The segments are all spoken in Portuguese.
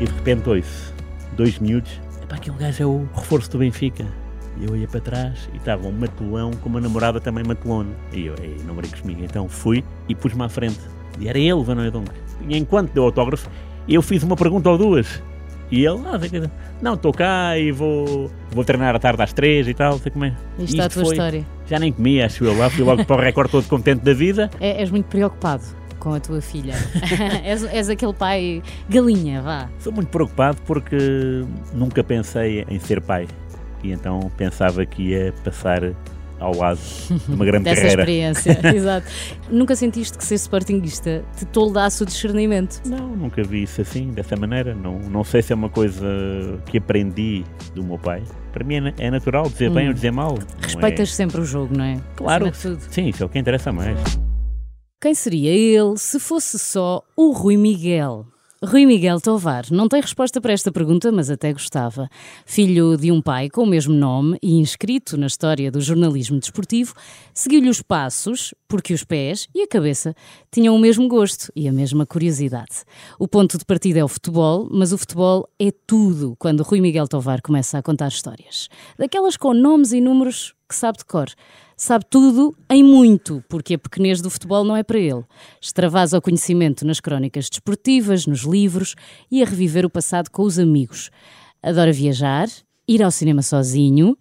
E de repente ouço dois miúdos. Epá, aquele gajo é o reforço do Benfica. E eu ia para trás e estava um matulão com uma namorada também matulona. E eu, ei, não brinques comigo. Então fui e pus-me à frente. E era ele, Van Oudonk. E enquanto deu autógrafo, eu fiz uma pergunta ou duas. E ele, ah, não, estou cá e vou, vou treinar à tarde às três e tal, sei como é. Isto está a tua foi, história. Já nem comi, acho eu lá, fui logo para o recorde todo contente da vida. É, és muito preocupado com a tua filha. és, és aquele pai galinha, vá. Sou muito preocupado porque nunca pensei em ser pai. E então pensava que ia passar ao lado de uma grande Dessa carreira. experiência, exato. Nunca sentiste que ser sportinguista te toldasse o discernimento? Não, nunca vi isso assim, dessa maneira. Não, não sei se é uma coisa que aprendi do meu pai. Para mim é, é natural dizer bem ou dizer mal. Não Respeitas é... sempre o jogo, não é? Claro. Sim, isso é o que interessa mais. Quem seria ele se fosse só o Rui Miguel? Rui Miguel Tovar não tem resposta para esta pergunta, mas até gostava. Filho de um pai com o mesmo nome e inscrito na história do jornalismo desportivo, seguiu-lhe os passos porque os pés e a cabeça tinham o mesmo gosto e a mesma curiosidade. O ponto de partida é o futebol, mas o futebol é tudo quando Rui Miguel Tovar começa a contar histórias. Daquelas com nomes e números que sabe de cor. Sabe tudo em muito, porque a pequenez do futebol não é para ele. Extravasa o conhecimento nas crónicas desportivas, nos livros e a reviver o passado com os amigos. Adora viajar, ir ao cinema sozinho.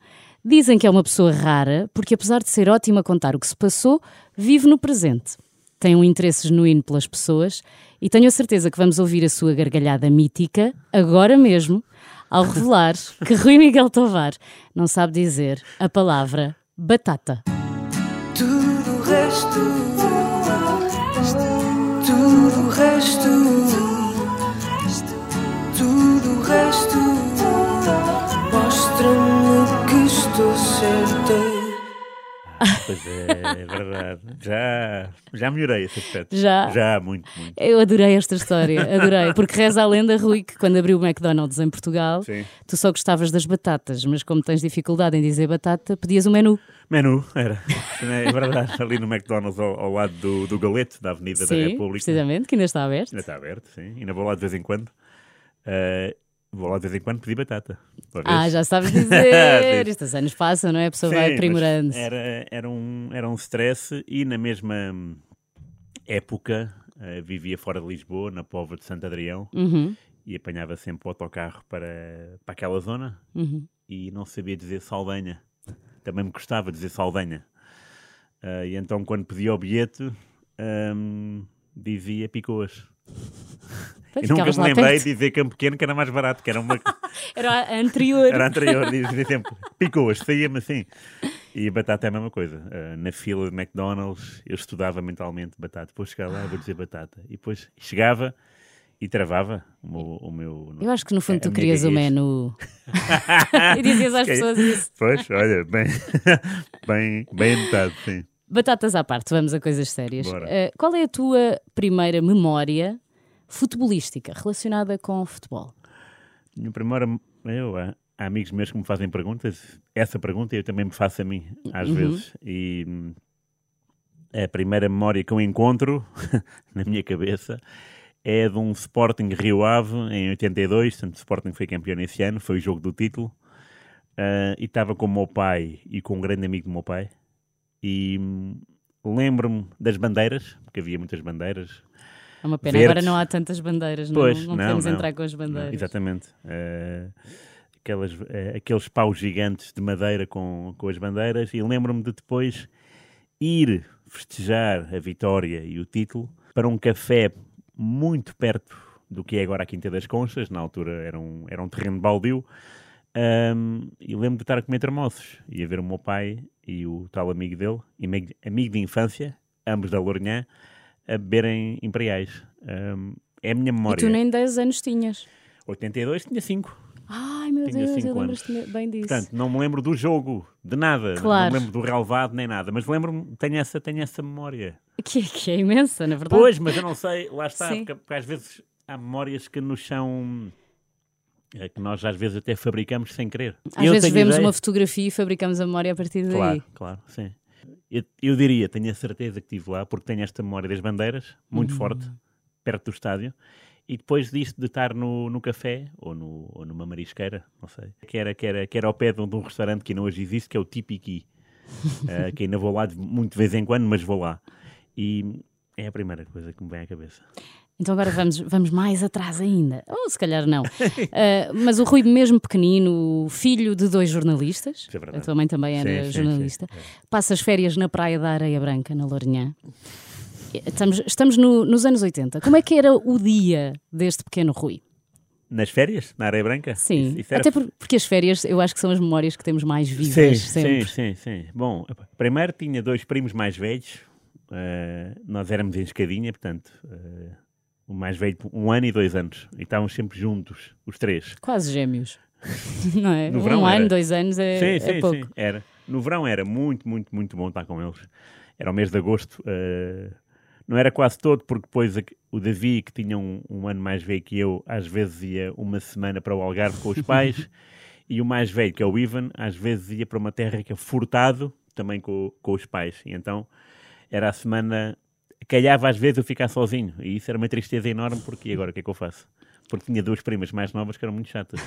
Dizem que é uma pessoa rara, porque apesar de ser ótima a contar o que se passou, vive no presente. Tem um interesse genuíno pelas pessoas e tenho a certeza que vamos ouvir a sua gargalhada mítica, agora mesmo, ao revelar que Rui Miguel Tovar não sabe dizer a palavra batata. Tudo o resto, tudo o resto, tudo o resto mostra-me que estou certa. Pois é, é verdade. Já, já melhorei esse aspecto. Já? Já, muito, muito. Eu adorei esta história, adorei. Porque reza a lenda, Rui, que quando abriu o McDonald's em Portugal, Sim. tu só gostavas das batatas, mas como tens dificuldade em dizer batata, pedias o menu. Menu, era. É verdade. Ali no McDonald's, ao, ao lado do, do Galete, da Avenida da Sim, República. precisamente, que ainda está aberto. Ainda está aberto, sim. Ainda vou lá de vez em quando. Eh, vou lá de vez em quando pedir batata. Uma vez. Ah, já sabes dizer. Estes anos passam, não é? A pessoa Sim, vai aprimorando. Era, era, um, era um stress e na mesma época eh, vivia fora de Lisboa, na Póvoa de Santo Adrião, Uhum, e apanhava sempre o autocarro para, para aquela zona uhum. e não sabia dizer Saldanha. Também me gostava de dizer Saldanha. Ah, e então, quando pedia o bilhete, hum, dizia Picoas. Pois, E nunca me lembrei de dizer Campo Pequeno, que era mais barato, que era uma, Era a anterior. era anterior, dizia sempre Picoas, saía-me assim. E a batata é a mesma coisa. Ah, na fila de McDonald's, eu estudava mentalmente batata. Depois chegava lá, vou dizer batata. E depois chegava e travava o meu. O meu Eu acho que no fundo a tu querias o menu. e dizias às calhar- pessoas isso. Pois, olha, bem, bem, bem anotado, sim. Batatas à parte, vamos a coisas sérias. Eh, qual é a tua primeira memória futebolística relacionada com futebol? Minha primeira. Eu, há, há amigos meus que me fazem perguntas. Essa pergunta eu também me faço a mim, às Uhum. vezes. E a primeira memória que eu encontro na minha cabeça é de um Sporting Rio Ave em 82. Portanto, o Sporting foi campeão nesse ano, foi o jogo do título. Ah, e estava com o meu pai e com um grande amigo do meu pai. E hum, lembro-me das bandeiras, porque havia muitas bandeiras. É uma pena, agora não há tantas bandeiras, não, Pois, não, não, podemos não. entrar com as bandeiras. Não, exatamente. Eh, aquelas, eh, aqueles paus gigantes de madeira com, com as bandeiras. E lembro-me de depois ir festejar a vitória e o título para um café muito perto do que é agora a Quinta das Conchas, na altura era um, era um terreno baldio, Ahm, e lembro de estar a comer termoços e a ver o meu pai e o tal amigo dele, amigo, amigo de infância, ambos da Lourinhã, a beberem imperiais. Ahm, é a minha E memória. tu nem 10 anos tinhas. 82 tinha 5. Ai meu Tinha Deus, eu lembro-te bem disso. Portanto, não me lembro do jogo, de nada. Claro. Não me lembro do relevado nem nada. Mas lembro-me, tenho essa, tenho essa memória. Que, é- que é imensa, na verdade. Pois, mas eu não sei, lá está, porque, porque às vezes há memórias que nos são. é, que nós às vezes até fabricamos sem querer. Às Eu vezes vemos ideia- uma fotografia e fabricamos a memória a partir daí. Claro, claro, sim. Eu, eu diria, tenho a certeza que estive lá, porque tenho esta memória das bandeiras, Uhum. muito forte, perto do estádio, e depois disso de estar no, no café, ou, no, ou numa marisqueira, não sei, que era, que, era, que era ao pé de um, de um restaurante que ainda hoje existe, que é o Tipiqui, uh, que ainda vou lá de, muito de vez em quando, mas vou lá. E é a primeira coisa que me vem à cabeça. Então agora vamos, vamos mais atrás ainda. Ou se calhar não. Uh, mas o Rui, mesmo pequenino, filho de dois jornalistas, é a tua mãe também era Sim, sim, jornalista, sim, é. passa as férias na Praia da Areia Branca, na Lourinhã. Estamos, estamos no- nos anos 80. Como é que era o dia deste pequeno Rui? Nas férias, na Areia Branca? Sim, Isso- isso era até por- porque as férias eu acho que são as memórias que temos mais vivas Sim, sempre. sim, sim, sim. Bom, primeiro tinha dois primos mais velhos. eh, nós éramos em escadinha, portanto, eh, o mais velho, um ano e dois anos. E estávamos sempre juntos, os três. Quase gêmeos. Não é? No um verão ano, era. dois anos é, sim, é sim, pouco. sim. Era. No verão era muito, muito, muito bom estar com eles. Era o mês de agosto. eh, não era quase todo, porque depois o Davi, que tinha um, um ano mais velho que eu, às vezes ia uma semana para o Algarve com os pais. e o mais velho, que é o Ivan, às vezes ia para uma terra que é furtado, também com, com os pais. E então era a semana. Calhava às vezes eu ficar sozinho. E isso era uma tristeza enorme, porque agora o que é que eu faço? Porque tinha duas primas mais novas que eram muito chatas.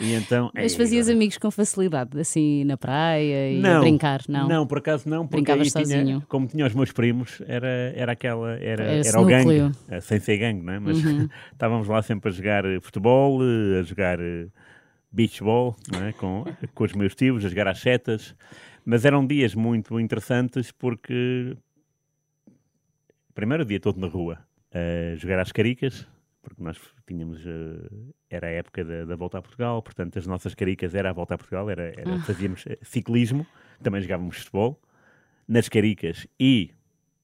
E então. Mas ei, fazias agora- amigos com facilidade, assim, na praia e a não, brincar, não? Não, por acaso não, porque Brincavas aí tinha, sozinho. como tinha os meus primos, era, era aquela, era, Era o gangue, eh, sem ser gangue, não é? Mas Uhum. estávamos lá sempre a jogar eh, futebol, eh, a jogar eh, beach ball, é? com, com os meus tios, a jogar às setas, mas eram dias muito interessantes porque, primeiro o dia todo na rua, a jogar às caricas, porque nós tínhamos, eh, era a época da, da volta a Portugal, portanto as nossas caricas era a volta a Portugal, era, era- Ah. fazíamos eh, ciclismo, também jogávamos futebol, nas caricas e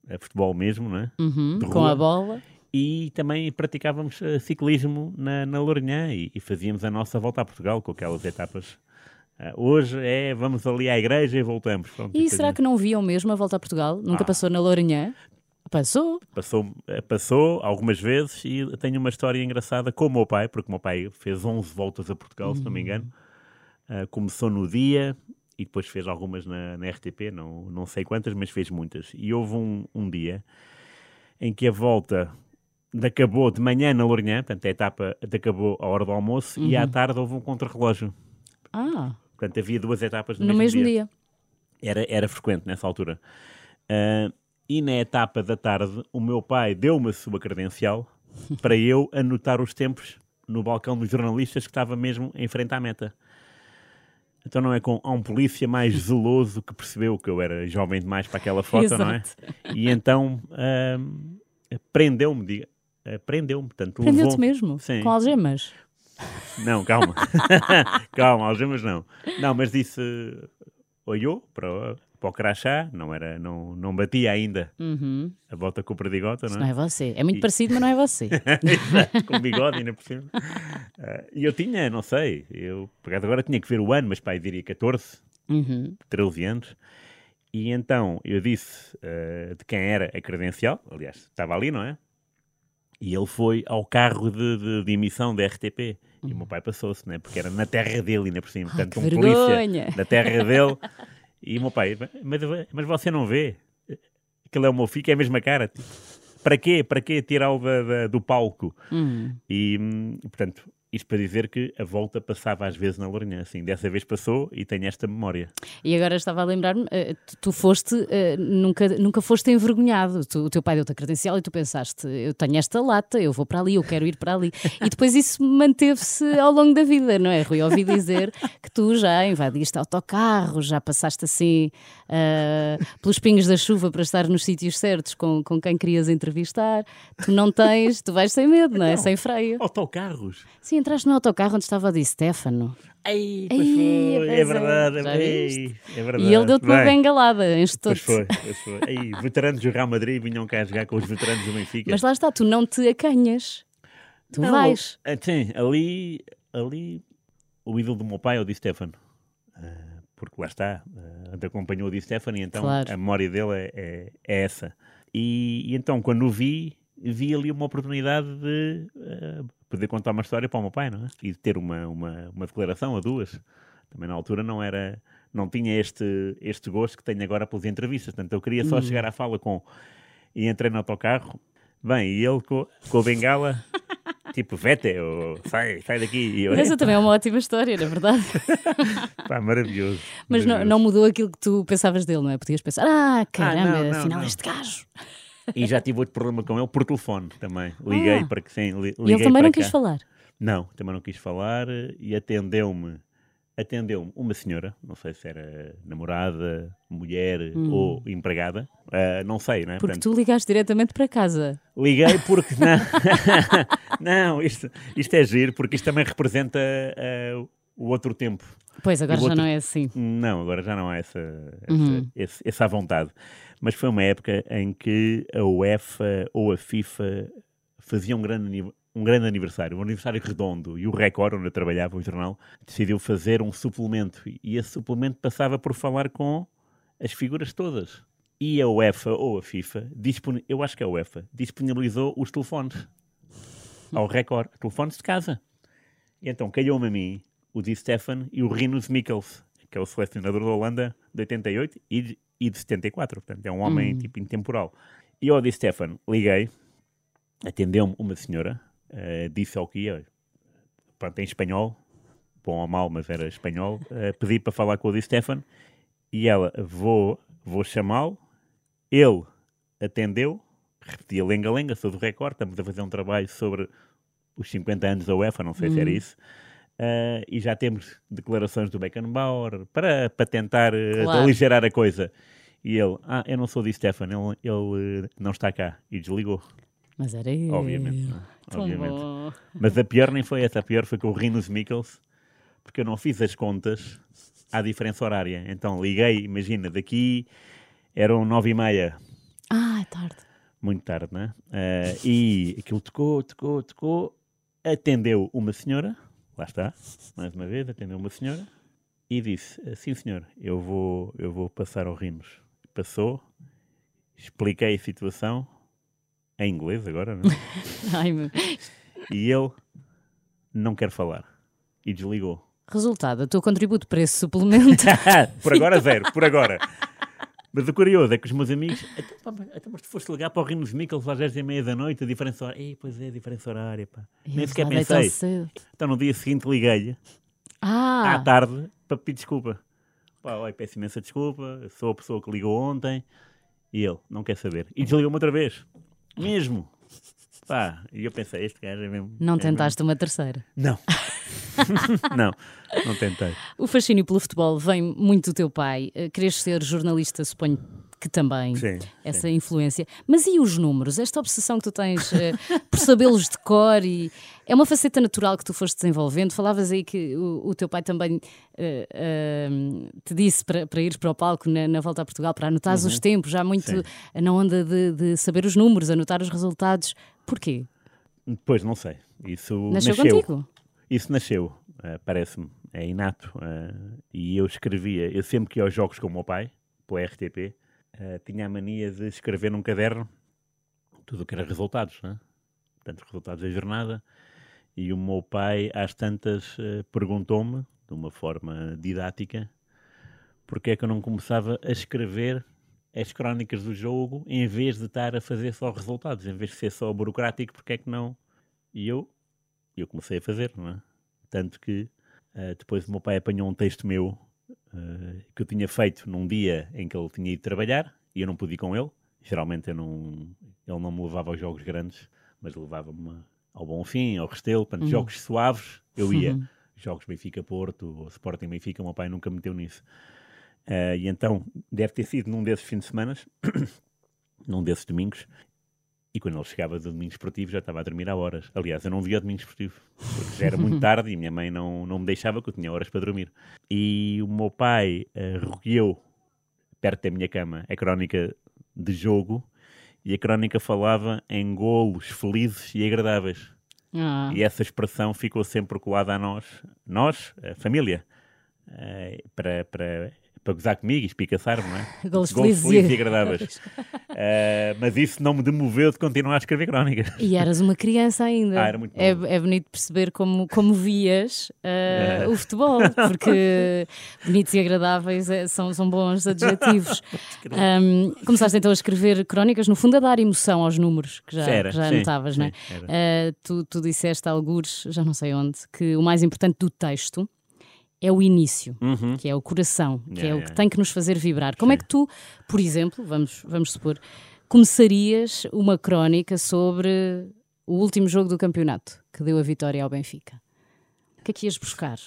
a futebol mesmo, não é? Uhum, com a bola. E também praticávamos eh, ciclismo na, na Lourinhã e, e fazíamos a nossa volta a Portugal com aquelas etapas. Hoje é vamos ali à igreja e voltamos. Pronto, E será que não viam mesmo a volta a Portugal? Nunca Ah. passou na Lourinhã? Passou. Passou, eh, passou algumas vezes e tenho uma história engraçada com o meu pai, porque o meu pai fez 11 voltas a Portugal, se não me engano. Ah, começou no dia e depois fez algumas na, na RTP, não, não sei quantas, mas fez muitas. E houve um, um dia em que a volta acabou de manhã na Lourinhã, portanto a etapa acabou à hora do almoço, e à tarde houve um contrarrelógio. Ah, Portanto, havia duas etapas no, no mesmo dia. Era, era frequente nessa altura. Ah, e na etapa da tarde, o meu pai deu-me a sua credencial para eu anotar os tempos no balcão dos jornalistas que estava mesmo em frente à meta. Então não é com há um polícia mais zeloso que percebeu que eu era jovem demais para aquela foto, não é? Exato. E então ahm, prendeu-me, diga- ah, prendeu-me, Prendeu-te levou mesmo? Sim. Com algemas? não, calma. calma, algemas não. Não, mas disse, olhou para, para o crachá, não, era, não, não batia ainda Uhum. a bota com o perdigota, Isso não não é? é você. É muito E- parecido, mas não é você. Exato, com bigode ainda por cima. Ah, E eu tinha, não sei, eu por acaso agora tinha que ver o ano, mas pai diria 14, Uhum. 13 anos. E então eu disse ah, de quem era a credencial, aliás, estava ali, não é? E ele foi ao carro de, de, de emissão da RTP. E o meu pai passou-se, né? porque era na terra dele, ainda por cima. Portanto, um vergonha. polícia da terra dele. E o meu pai, mas, mas você não vê? Aquele é o meu filho, que é a mesma cara. Tipo, para quê? Para quê tirá-lo do palco? Hum. E, hum, portanto, isto para dizer que a volta passava às vezes na Lourinhã. Assim, dessa vez passou e tenho esta memória. E agora estava a lembrar-me, eh, tu, foste, eh, nunca, nunca foste envergonhado. Tu- o teu pai deu-te a credencial e tu pensaste, eu tenho esta lata, eu vou para ali, eu quero ir para ali. E depois isso manteve-se ao longo da vida, não é? Rui, ouvi dizer que tu já invadiste autocarros, já passaste assim eh, pelos pingos da chuva para estar nos sítios certos com, com quem querias entrevistar. Tu não tens, tu vais sem medo, não é? Não. Sem freio. Autocarros! Sim, entraste no autocarro onde estava o Di Stefano. Ai, Ai, pois foi, pois é é. verdade, ei, é verdade. E ele deu-te uma bengalada, Pois enche-te foi, pois foi. Veteranos do Real Madrid vinham cá jogar com os veteranos do Benfica. Mas lá está, tu não te acanhas. Tu Não, vais. ah, Sim, ali, ali o ídolo do meu pai é o Di Stefano. Ah, porque lá está, uh, acompanhou o Di Stefano e então Claro. a memória dele é, é- é essa. E, e então, quando o vi, vi ali uma oportunidade de ah, poder contar uma história para o meu pai, não é? E de ter uma, uma, uma declaração a duas. Também na altura não era, não tinha este, este gosto que tenho agora pelas entrevistas. Portanto, eu queria só chegar à fala com. E entrei no autocarro. Bem, e ele com, com a bengala tipo, vete, ou sai, sai daqui. E eu, essa "Epá, também é uma ótima história, na verdade. pá, maravilhoso. Mas não, maravilhoso." não mudou aquilo que tu pensavas dele, não é? Podias pensar, ah, caramba, não, não, afinal não. este gajo. E já tive outro problema com ele por telefone também. Liguei Ah. para que sim, li- E liguei ele também não cá. quis falar. Não, também não quis falar e atendeu-me atendeu-me uma senhora, não sei se era namorada, mulher ou empregada, eh, não sei, né? Hum. Porque Portanto, tu ligaste diretamente para casa. Liguei porque não, não isto, isto é giro, porque isto também representa eh, o outro tempo. Pois, agora já outro- não é assim. Não, agora já não há essa, essa, Uhum. esse- essa vontade. Mas foi uma época em que a UEFA ou a FIFA faziam um grande, um grande aniversário, um aniversário redondo. E o Record, onde eu trabalhava, o jornal, decidiu fazer um suplemento. E esse suplemento passava por falar com as figuras todas. E a UEFA ou a FIFA, eu acho que a UEFA, disponibilizou os telefones ao Record, telefones de casa. E então calhou-me a mim o Di Stefan e o Rinus Mikkels, que é o selecionador da Holanda de 88 e e de 74. Portanto, é um homem tipo intemporal. E ao Di Stefan liguei, atendeu-me uma senhora, eh, disse ao que ia, pronto, em espanhol, bom ou mal, mas era espanhol, eh, pedi para falar com o Di Stefan e ela, vou, vou chamá-lo. Ele atendeu, repetia lenga-lenga, sou do Record, estamos a fazer um trabalho sobre os 50 anos da UEFA, não sei se era isso. Uh, e já temos declarações do Beckenbauer para, para tentar uh, Claro. aligerar a coisa. E ele, ah, eu não sou de Stefan, ele, ele uh, não está cá. E desligou, Mas era ele. obviamente. é? Obviamente. bom. Mas a pior nem foi essa, a pior foi com o Rinus Mikkels, porque eu não fiz as contas à diferença horária. Então liguei, imagina, daqui eram nove e meia, Ah, é tarde. muito tarde, né? Eh, e aquilo tocou, tocou, tocou, atendeu uma senhora, lá está, mais uma vez, atendeu uma senhora e disse: Sim, senhor, eu vou, eu vou passar ao Rinos. Passou, expliquei a situação, em inglês agora, não é? Ai, meu. e ele não quer falar e desligou. Resultado, o teu contributo para esse suplemento. por agora, zero, por agora. Mas o curioso é que os meus amigos. Então, mas- então, mas tu foste ligar para o Rinos Mikkels às 10 e meia da noite, a diferença horária. Ei, pois é, a diferença horária, pá. Nem sequer pensei. Então no dia seguinte liguei-lhe, Ah, à tarde, para pedir desculpa. Pá, olha, peço imensa desculpa, sou a pessoa que ligou ontem. E ele, não quer saber. E desligou-me outra vez. Mesmo. Pá, e eu pensei, este gajo é mesmo. não é tentaste uma terceira. Mesmo... Não. não, não tentei. O fascínio pelo futebol vem muito do teu pai. Eh, Queres ser jornalista, suponho que também. Sim. Essa influência. Mas e os números? Esta obsessão que tu tens eh, por sabê-los de cor e é uma faceta natural que tu foste desenvolvendo. Falavas aí que o, o teu pai também eh, eh, te disse para, para ires para o palco na, na volta a Portugal para anotares os tempos, já muito Sim. na onda de, de saber os números, anotar os resultados. Porquê? Depois, não sei. Isso Nasceu, nasceu. contigo? Isso nasceu, eh, parece-me, é inato. eh, e eu escrevia, eu sempre que ia aos jogos com o meu pai, pela RTP, eh, tinha a mania de escrever num caderno tudo o que era resultados, né? portanto, os resultados da jornada. E o meu pai, às tantas, perguntou-me, de uma forma didática, porque é que eu não começava a escrever as crónicas do jogo em vez de estar a fazer só resultados, em vez de ser só burocrático, porque é que não? E eu eu comecei a fazer, não é? Tanto que eh, depois o meu pai apanhou um texto meu eh, que eu tinha feito num dia em que ele tinha ido trabalhar e eu não pude ir com ele. Geralmente eu não, ele não me levava aos jogos grandes, mas levava-me ao Bonfim, ao Restelo, portanto, jogos suaves, eu ia. Jogos Benfica-Porto, ou Sporting Benfica, o meu pai nunca meteu nisso. Eh, e então, deve ter sido num desses fins de semana, num desses domingos, e quando ele chegava do domingo esportivo já estava a dormir há horas. Aliás, eu não via o domingo esportivo, porque já era muito tarde e minha mãe não, não me deixava, que eu tinha horas para dormir. E o meu pai uh, recolheu, perto da minha cama, a crónica de jogo, e a crónica falava em golos felizes e agradáveis. Ah, E essa expressão ficou sempre colada a nós, nós, a família, eh, para, para, para gozar comigo e espicaçar-me, não é? Golos Golos felizes e- agradáveis. Eh, mas isso não me demoveu de continuar a escrever crónicas. E eras uma criança ainda. Ah, era muito é, é bonito perceber como, como vias eh, É. o futebol, porque bonitos e agradáveis eh, são, são bons adjetivos. Ahm, começaste então a escrever crónicas, no fundo a dar emoção aos números que já, Era, que já sim, anotavas, não é? tu, tu disseste algures, já não sei onde, que o mais importante do texto é o início, Uhum. que é o coração, que Yeah, é o que tem que nos fazer vibrar. Como é que tu, por exemplo, vamos, vamos supor, começarias uma crónica sobre o último jogo do campeonato que deu a vitória ao Benfica? O que é que ias buscar?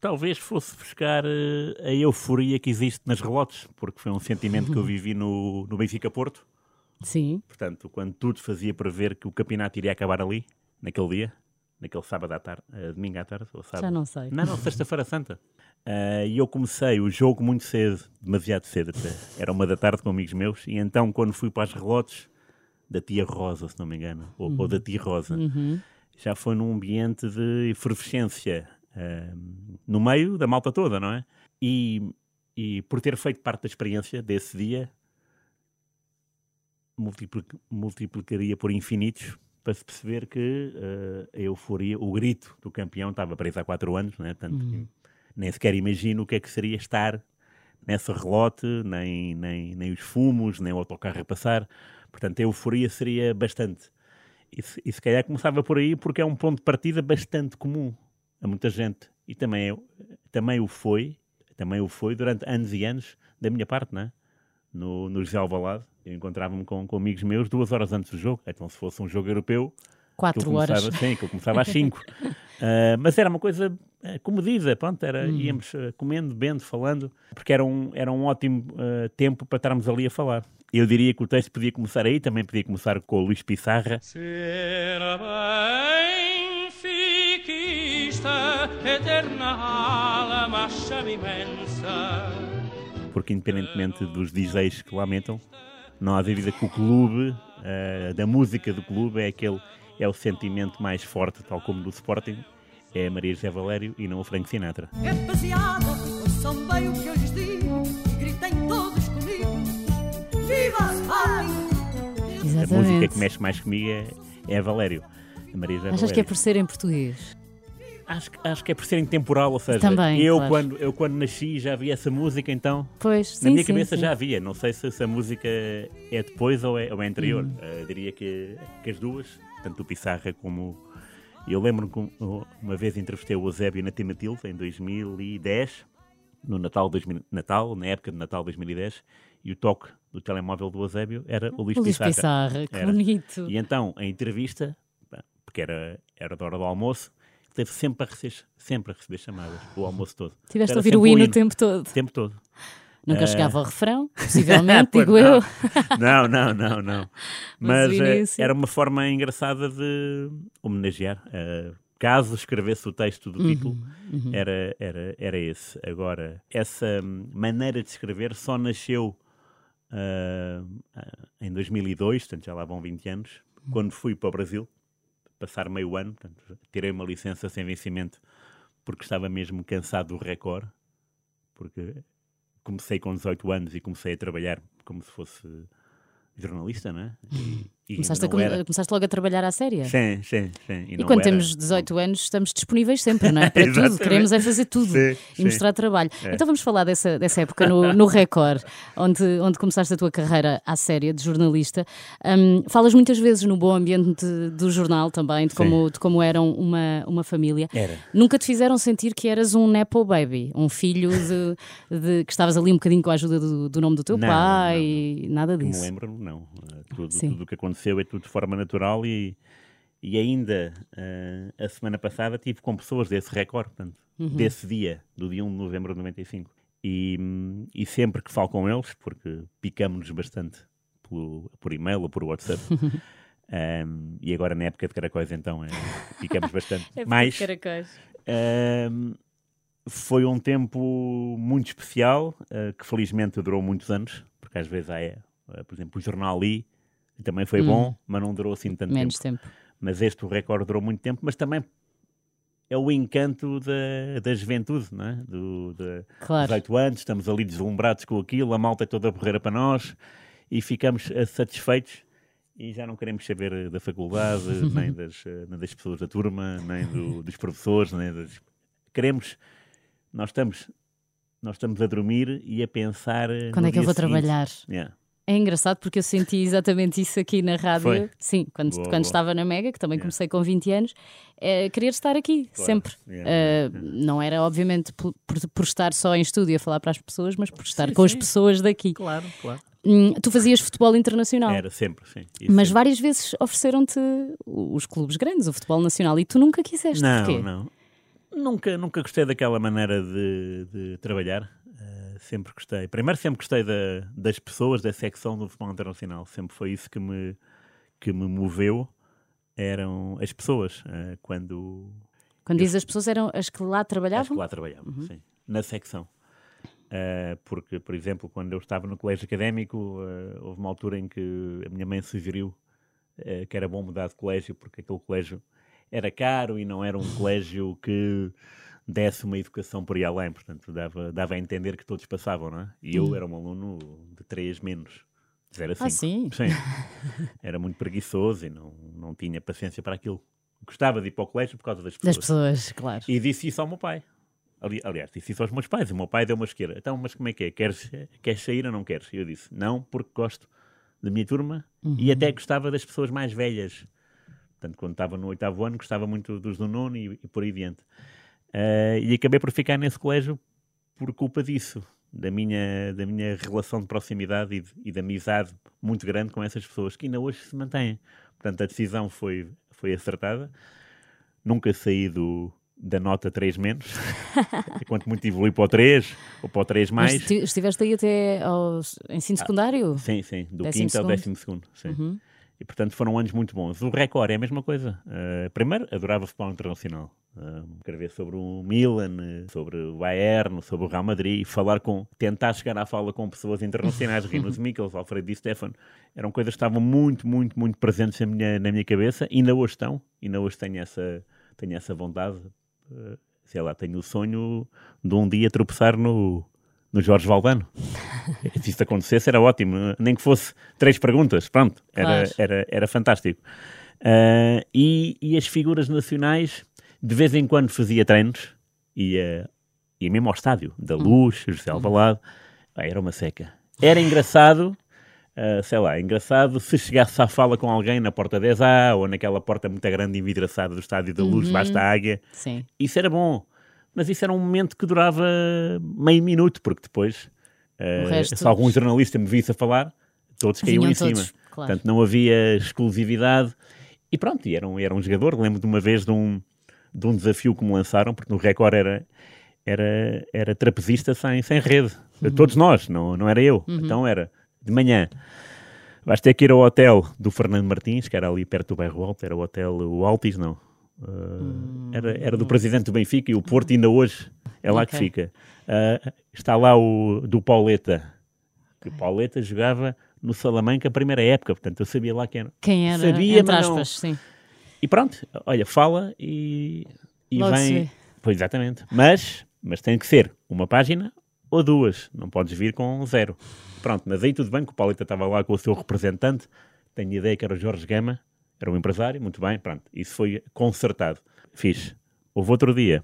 Talvez fosse buscar eh, a euforia que existe nas relotes, porque foi um sentimento que eu vivi no, no Benfica Porto. Sim, Portanto, quando tudo fazia prever que o campeonato iria acabar ali, naquele dia, naquele sábado à tarde, eh, domingo à tarde, ou sábado. já não sei. Não, não, Sexta-feira Santa. Ah, E eu comecei o jogo muito cedo, demasiado cedo até. Era uma da tarde com amigos meus, e então quando fui para as relotes da tia Rosa, se não me engano, ou, ou da tia Rosa, Uhum. já foi num ambiente de efervescência ah, no meio da malta toda, não é? E, e por ter feito parte da experiência desse dia, multiplic- multiplicaria por infinitos para se perceber que ah, a euforia, o grito do campeão estava preso há quatro anos, não é? Tanto que nem sequer imagino o que é que seria estar nessa relote, nem, nem, nem os fumos, nem o autocarro a passar. Portanto, a euforia seria bastante. E se, e se calhar começava por aí porque é um ponto de partida bastante comum a muita gente. E também, é- também o foi, também o foi durante anos e anos da minha parte, não é? No, no José Alvalade, eu encontrava-me com, com amigos meus duas horas antes do jogo. Então, se fosse um jogo europeu, Quatro horas. começava, sim, que eu começava às 5. mas era uma coisa uh, comedida, pronto, era, Hum. íamos uh, comendo, bebendo, falando, porque era um, era um ótimo uh, tempo para estarmos ali a falar. Eu diria que o texto podia começar aí, também podia começar com o Luís Pissarra, Ser benfiquista, eterna alma chama imensa. porque independentemente dos DJs que lamentam, não há dúvida que o clube, uh, da música do clube, é aquele, é o sentimento mais forte, tal como do Sporting, é a Maria José Valério e não o Frank Sinatra. Rapaziada, ouçam bem o que eu lhes digo gritem todos comigo. Viva a Sporting! A música que mexe mais comigo é, é a Valério. A Maria José Achas Valério. que é por ser em português? Acho, que- acho que é por ser intemporal, ou seja, Também, eu, claro. quando, eu quando nasci já havia essa música, então Pois, sim, na minha sim, cabeça sim. já havia. Não sei se essa música é depois ou é, ou é anterior. Uhum. Uh, diria que, que as duas, tanto o Pissarra como. Eu lembro-me que um- uma vez entrevistei o Eusébio na Timatilde em 2010, no Natal, 2000, Natal, na época de Natal 2010, e o toque do telemóvel do Eusébio era o Luís, O Luís Pissarra. Pissarra, que Era. bonito. E então, a entrevista, porque era, era da hora do almoço, ele teve sempre a receber, sempre a receber chamadas, o almoço todo. Tiveste a ouvir o hino o tempo todo. O tempo todo. Nunca Eh, chegava ao refrão, possivelmente, digo não. eu. Não, não, não, não. Mas Mas, o eh, era uma forma engraçada de homenagear. eh, caso escrevesse o texto do título, Uhum, Era, era, era esse. Agora, essa maneira de escrever só nasceu ah, em 2002, portanto já lá vão 20 anos, quando fui para o Brasil, passar meio ano, portanto, tirei uma licença sem vencimento porque estava mesmo cansado do recorde, porque comecei com 18 anos e comecei a trabalhar como se fosse jornalista, não é? E, e Começaste, a não era. começaste logo a trabalhar à séria. Sim, sim, sim. E não quando era- temos 18 anos, estamos disponíveis sempre, não é? Para tudo, queremos é fazer tudo Sim, e sim. mostrar trabalho. É. Então vamos falar dessa, dessa época no, no Record, onde, onde começaste a tua carreira à séria de jornalista. Hum, falas muitas vezes no bom ambiente de- do jornal também, de como, de como eram uma, uma família. Era. Nunca te fizeram sentir que eras um Nepo Baby, um filho de, de- que estavas ali um bocadinho com a ajuda do, do nome do teu Não, pai não. e nada disso. lembro, não. Uh, Tudo tudo o que aconteceu é tudo de forma natural e, e ainda uh, a semana passada estive com pessoas desse recorde, portanto, Uhum. desse dia, do dia 1 de novembro de 95. E, e sempre que falo com eles, porque picamos-nos bastante pelo- por e-mail ou por WhatsApp, um, e agora na época de caracóis então é, picamos bastante. Mas um, foi um tempo muito especial, uh, que felizmente durou muitos anos, porque às vezes há, uh, por exemplo, o jornal ali também foi bom, mas não durou assim tanto Hum. Menos tempo. tempo. Mas este, o recorde, durou muito tempo, mas também é o encanto da, da juventude, não é? Do, da, Claro. 18 anos, estamos ali deslumbrados com aquilo, a malta é toda porreira para nós e ficamos eh, satisfeitos e já não queremos saber da faculdade, nem, das, eh, nem das pessoas da turma, nem do- dos professores, nem das... Queremos, nós estamos, nós estamos a dormir e a pensar eh, Quando é que eu vou seguinte. trabalhar? Yeah. É engraçado porque eu senti exatamente isso aqui na rádio. Foi? Sim, quando, Boa, quando boa. estava na Mega, que também Yeah. comecei com 20 anos, é, querer estar aqui, Claro. sempre. Yeah, Uh, Não era, obviamente, por, por- por estar só em estúdio a falar para as pessoas, mas por estar Sim, com as sim. pessoas daqui. Claro, claro. Hum, tu fazias futebol internacional. Era sempre, sim. Isso Mas sempre. várias vezes ofereceram-te os clubes grandes, o futebol nacional, e tu nunca quiseste. Não, porquê? não. Nunca, nunca gostei daquela maneira de, de trabalhar. Sempre gostei. Primeiro, sempre gostei da- das pessoas, da secção do futebol internacional. Sempre foi isso que me, que me moveu. Eram as pessoas. eh, quando Quando dizes as pessoas eram as que lá trabalhavam? que lá trabalhavam, sim. Na secção. Uh, porque, por exemplo, quando eu estava no colégio académico, uh, houve uma altura em que a minha mãe sugeriu uh, que era bom mudar de colégio, porque aquele colégio era caro e não era um colégio que desse uma educação por aí além. Portanto, dava, dava a entender que todos passavam, não é? E eu era um aluno de três menos. Era Ah, cinco. sim? Era muito preguiçoso e não, não tinha paciência para aquilo. Gostava de ir para o colégio por causa das pessoas. Das pessoas, claro. E disse isso ao meu pai. Ali- aliás, disse isso aos meus pais. O meu pai deu uma isqueira. Então, mas como é que é? Queres, queres sair ou não queres? E eu disse, não, porque gosto da minha turma e até gostava das pessoas mais velhas. Portanto, quando estava no oitavo ano, gostava muito dos do nono e, e por aí diante. Ah, e acabei por ficar nesse colégio por culpa disso. Da minha, da minha relação de proximidade e de, e de amizade muito grande com essas pessoas que ainda hoje se mantêm. Portanto, a decisão foi, foi acertada. Nunca saí do, da nota 3 menos. Enquanto muito evolui para o 3 ou para o 3 Mas mais. esti- estiveste aí até ao ensino secundário? Sim, sim, do Décimo quinto ao décimo segundo. Sim. E portanto foram anos muito bons. O Record é a mesma coisa. Uh, primeiro, adorava futebol internacional. Uh, escrever sobre o Milan, uh, sobre o Bayern, sobre o Real Madrid, falar com, tentar chegar à fala com pessoas internacionais, Rinos Mikkels, Alfredo Di Stefano, eram coisas que estavam muito, muito, muito presentes na minha, na minha cabeça, ainda hoje estão, ainda hoje tenho essa, tenho essa vontade, uh, sei lá, tenho o sonho de um dia tropeçar no, no Jorge Valdano. Se isso acontecesse era ótimo, nem que fosse três perguntas, pronto, era, Claro. era, era fantástico. Ah, e, e as figuras nacionais, de vez em quando fazia treinos, ia, ia mesmo ao estádio, da Luz, José Alvalade, Ah, era uma seca. Era engraçado, ah, sei lá, engraçado se chegasse à fala com alguém na porta 10A ou naquela porta muito grande e envidraçada do estádio da Luz, basta a águia, Sim. isso era bom, mas isso era um momento que durava meio minuto, porque depois, resto- se algum jornalista me visse a falar, todos caíam Vinham em todos, cima. claro. Portanto, não havia exclusividade. E pronto, e era um, era um jogador. Lembro de uma vez de um, de um desafio que me lançaram, porque no Record era, era, era trapezista sem, sem rede. Uhum. Todos nós, não, não era eu. Então era de manhã. Vais ter que ir ao hotel do Fernando Martins, que era ali perto do bairro Alto, era o hotel o Altis, não. Uh, era, era do presidente do Benfica e o Porto ainda hoje é lá que Ok. fica. Uh, está lá o do Pauleta, que o Pauleta jogava no Salamanca a primeira época, portanto eu sabia lá quem era. Quem era, Sabia, entre mas não- aspas, sim. E pronto, olha, fala e, e Logo vem. Pois exatamente. Mas, mas tem que ser uma página ou duas. Não podes vir com zero. Pronto, mas aí tudo bem que o Paulita estava lá com o seu representante. Tenho ideia que era o Jorge Gama, era um empresário, muito bem, pronto. Isso foi consertado. Fiz. Houve outro dia.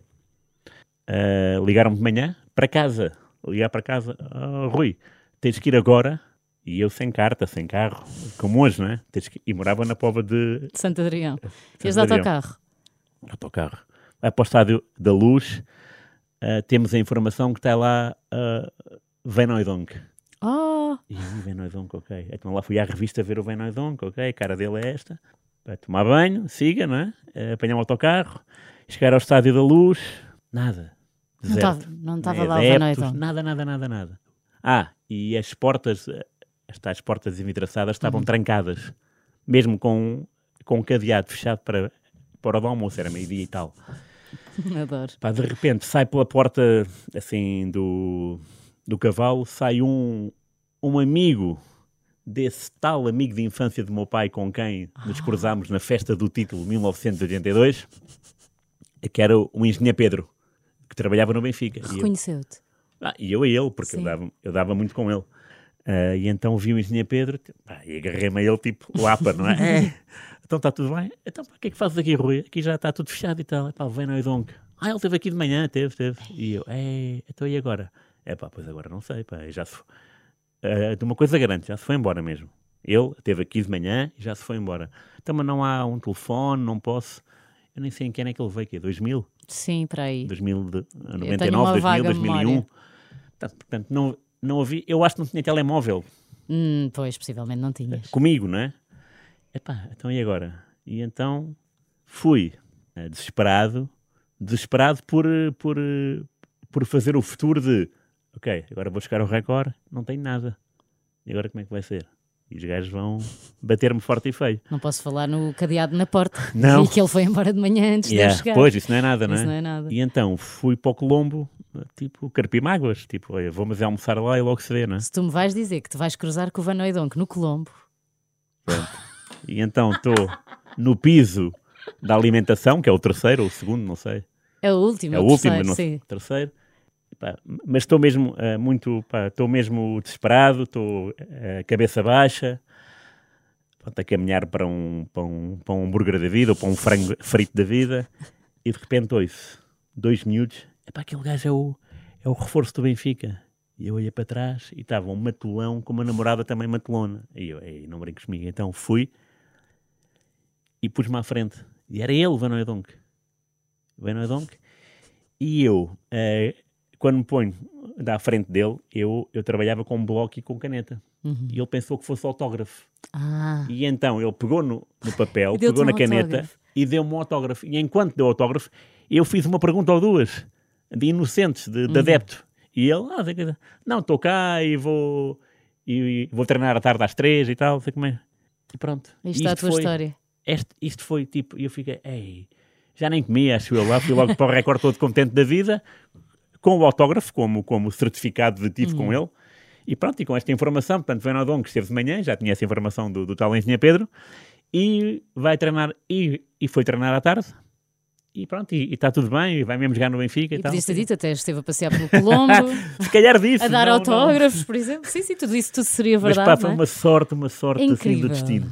ah, Ligaram-me de manhã para casa. Ligar para casa. "Ah, Rui, tens que ir agora. E eu sem carta, sem carro, como hoje, não é? Que... E morava na pova de, De Santo Adrião. Ias de Adrião. autocarro. autocarro. Vai para o estádio da Luz, ah, temos a informação que está lá uh, Venoidonk. Oh, E eu, Venoidonk, ok. Então lá fui à revista ver o Venoidonk, ok, a cara dele é esta. Vai tomar banho, siga, não é? Ah, apanhar um autocarro, chegar ao estádio da Luz, nada. não Deserto. estava não estava lá o adeptos, Vanoidon. Nada, nada, nada, nada. Ah, e as portas, eh, as portas envidraçadas estavam Uhum. trancadas, mesmo com, com o cadeado fechado para, para o almoço, era meio-dia e tal. Adoro. Pá, de repente sai pela porta assim do, do cavalo, sai um, um amigo desse tal amigo de infância do meu pai com quem nos cruzámos na festa do título de 1982. que era o, engenheiro Pedro, que trabalhava no Benfica. E eu, Reconheceu-te. ah, e eu a ele, porque eu dava, eu dava muito com ele. Ah, e então vi o engenheiro Pedro tipo, pá, e agarrei-me a ele, tipo, lapa, não é? É. Então está tudo bem? Então pá, o que é que fazes aqui, Rui? Aqui já está tudo fechado e tal. Pá, vem no Edonc. Ah, ele esteve aqui de manhã, teve, teve. E eu, é, então e agora? É pá, pois agora não sei, pá, já se Ah, de uma coisa grande, já se foi embora mesmo. Ele esteve aqui de manhã e já se foi embora. Então, mas não há um telefone, não posso. Eu nem sei em que ano é que ele veio, que é 2000? Sim, para aí. 2000, de- tenho 99, uma 2000, vaga 2001. memória. Portanto, portanto, não, não havia, eu acho que não tinha telemóvel Hum, pois, possivelmente não tinhas. comigo, não é? Epá, então e agora? E então fui eh, desesperado, desesperado por, eh, por, eh, por fazer o futuro de ok, agora vou chegar ao recorde, não tenho nada. E agora como é que vai ser? E os gajos vão bater-me forte e feio. Não posso falar no cadeado na porta. Não. E que ele foi embora de manhã antes de Yeah, eu chegar. Pois, isso não é nada, não é? Isso não é nada. E então fui para o Colombo, tipo, carpimáguas, tipo, olha, vou mas é almoçar lá e logo se vê, não é? Se tu me vais dizer que te vais cruzar com o Van Oudonk no Colombo, E então estou no piso da alimentação, que é o terceiro ou o segundo, não sei. é o último. É o o último, terceiro, não sim. terceiro. Pá, mas estou mesmo eh, muito, pá, estou mesmo desesperado, estou eh, cabeça baixa, pronto, a caminhar para um, para, um, para um hambúrguer da vida ou para um frango frito da vida e de repente ouço dois miúdos, epá, aquele gajo é o, é o reforço do Benfica. E eu olhei para trás e estava um matulão com uma namorada também matulona. E eu, ei, não brinques comigo. Então fui e pus-me à frente. E era ele, Van Oudonk. O Van Oudonk. E eu, eh, quando me ponho à frente dele, eu, eu trabalhava com bloco e com caneta. Uhum. E ele pensou que fosse autógrafo. Ah, E então ele pegou no, no papel, pegou na um caneta autógrafo. e deu-me um autógrafo. E enquanto deu autógrafo, eu fiz uma pergunta ou duas de inocentes, de, Uhum. de adepto. E ele, ah, que- não, estou cá e vou, e, e vou treinar à tarde às três e tal, sei como é. E pronto. aí está a Isto tua foi- história. este, isto foi tipo, eu fiquei, ei, já nem comi, acho eu lá, fui logo para o recorde todo contente da vida, com o autógrafo, como, como certificado de tive com ele, e pronto, e com esta informação, portanto, vem ao Dom que esteve de manhã, já tinha essa informação do, do tal engenheiro Pedro, e vai treinar, e, e foi treinar à tarde, e pronto, e está tudo bem, e vai mesmo jogar no Benfica e, E tal. podias ter dito, até esteve a passear pelo Colombo, Se calhar disse. a dar não, não. autógrafos, por exemplo. Sim, sim, tudo isso tudo seria Mas verdade. pá, não foi é? uma sorte, uma sorte assim Incrível. do destino.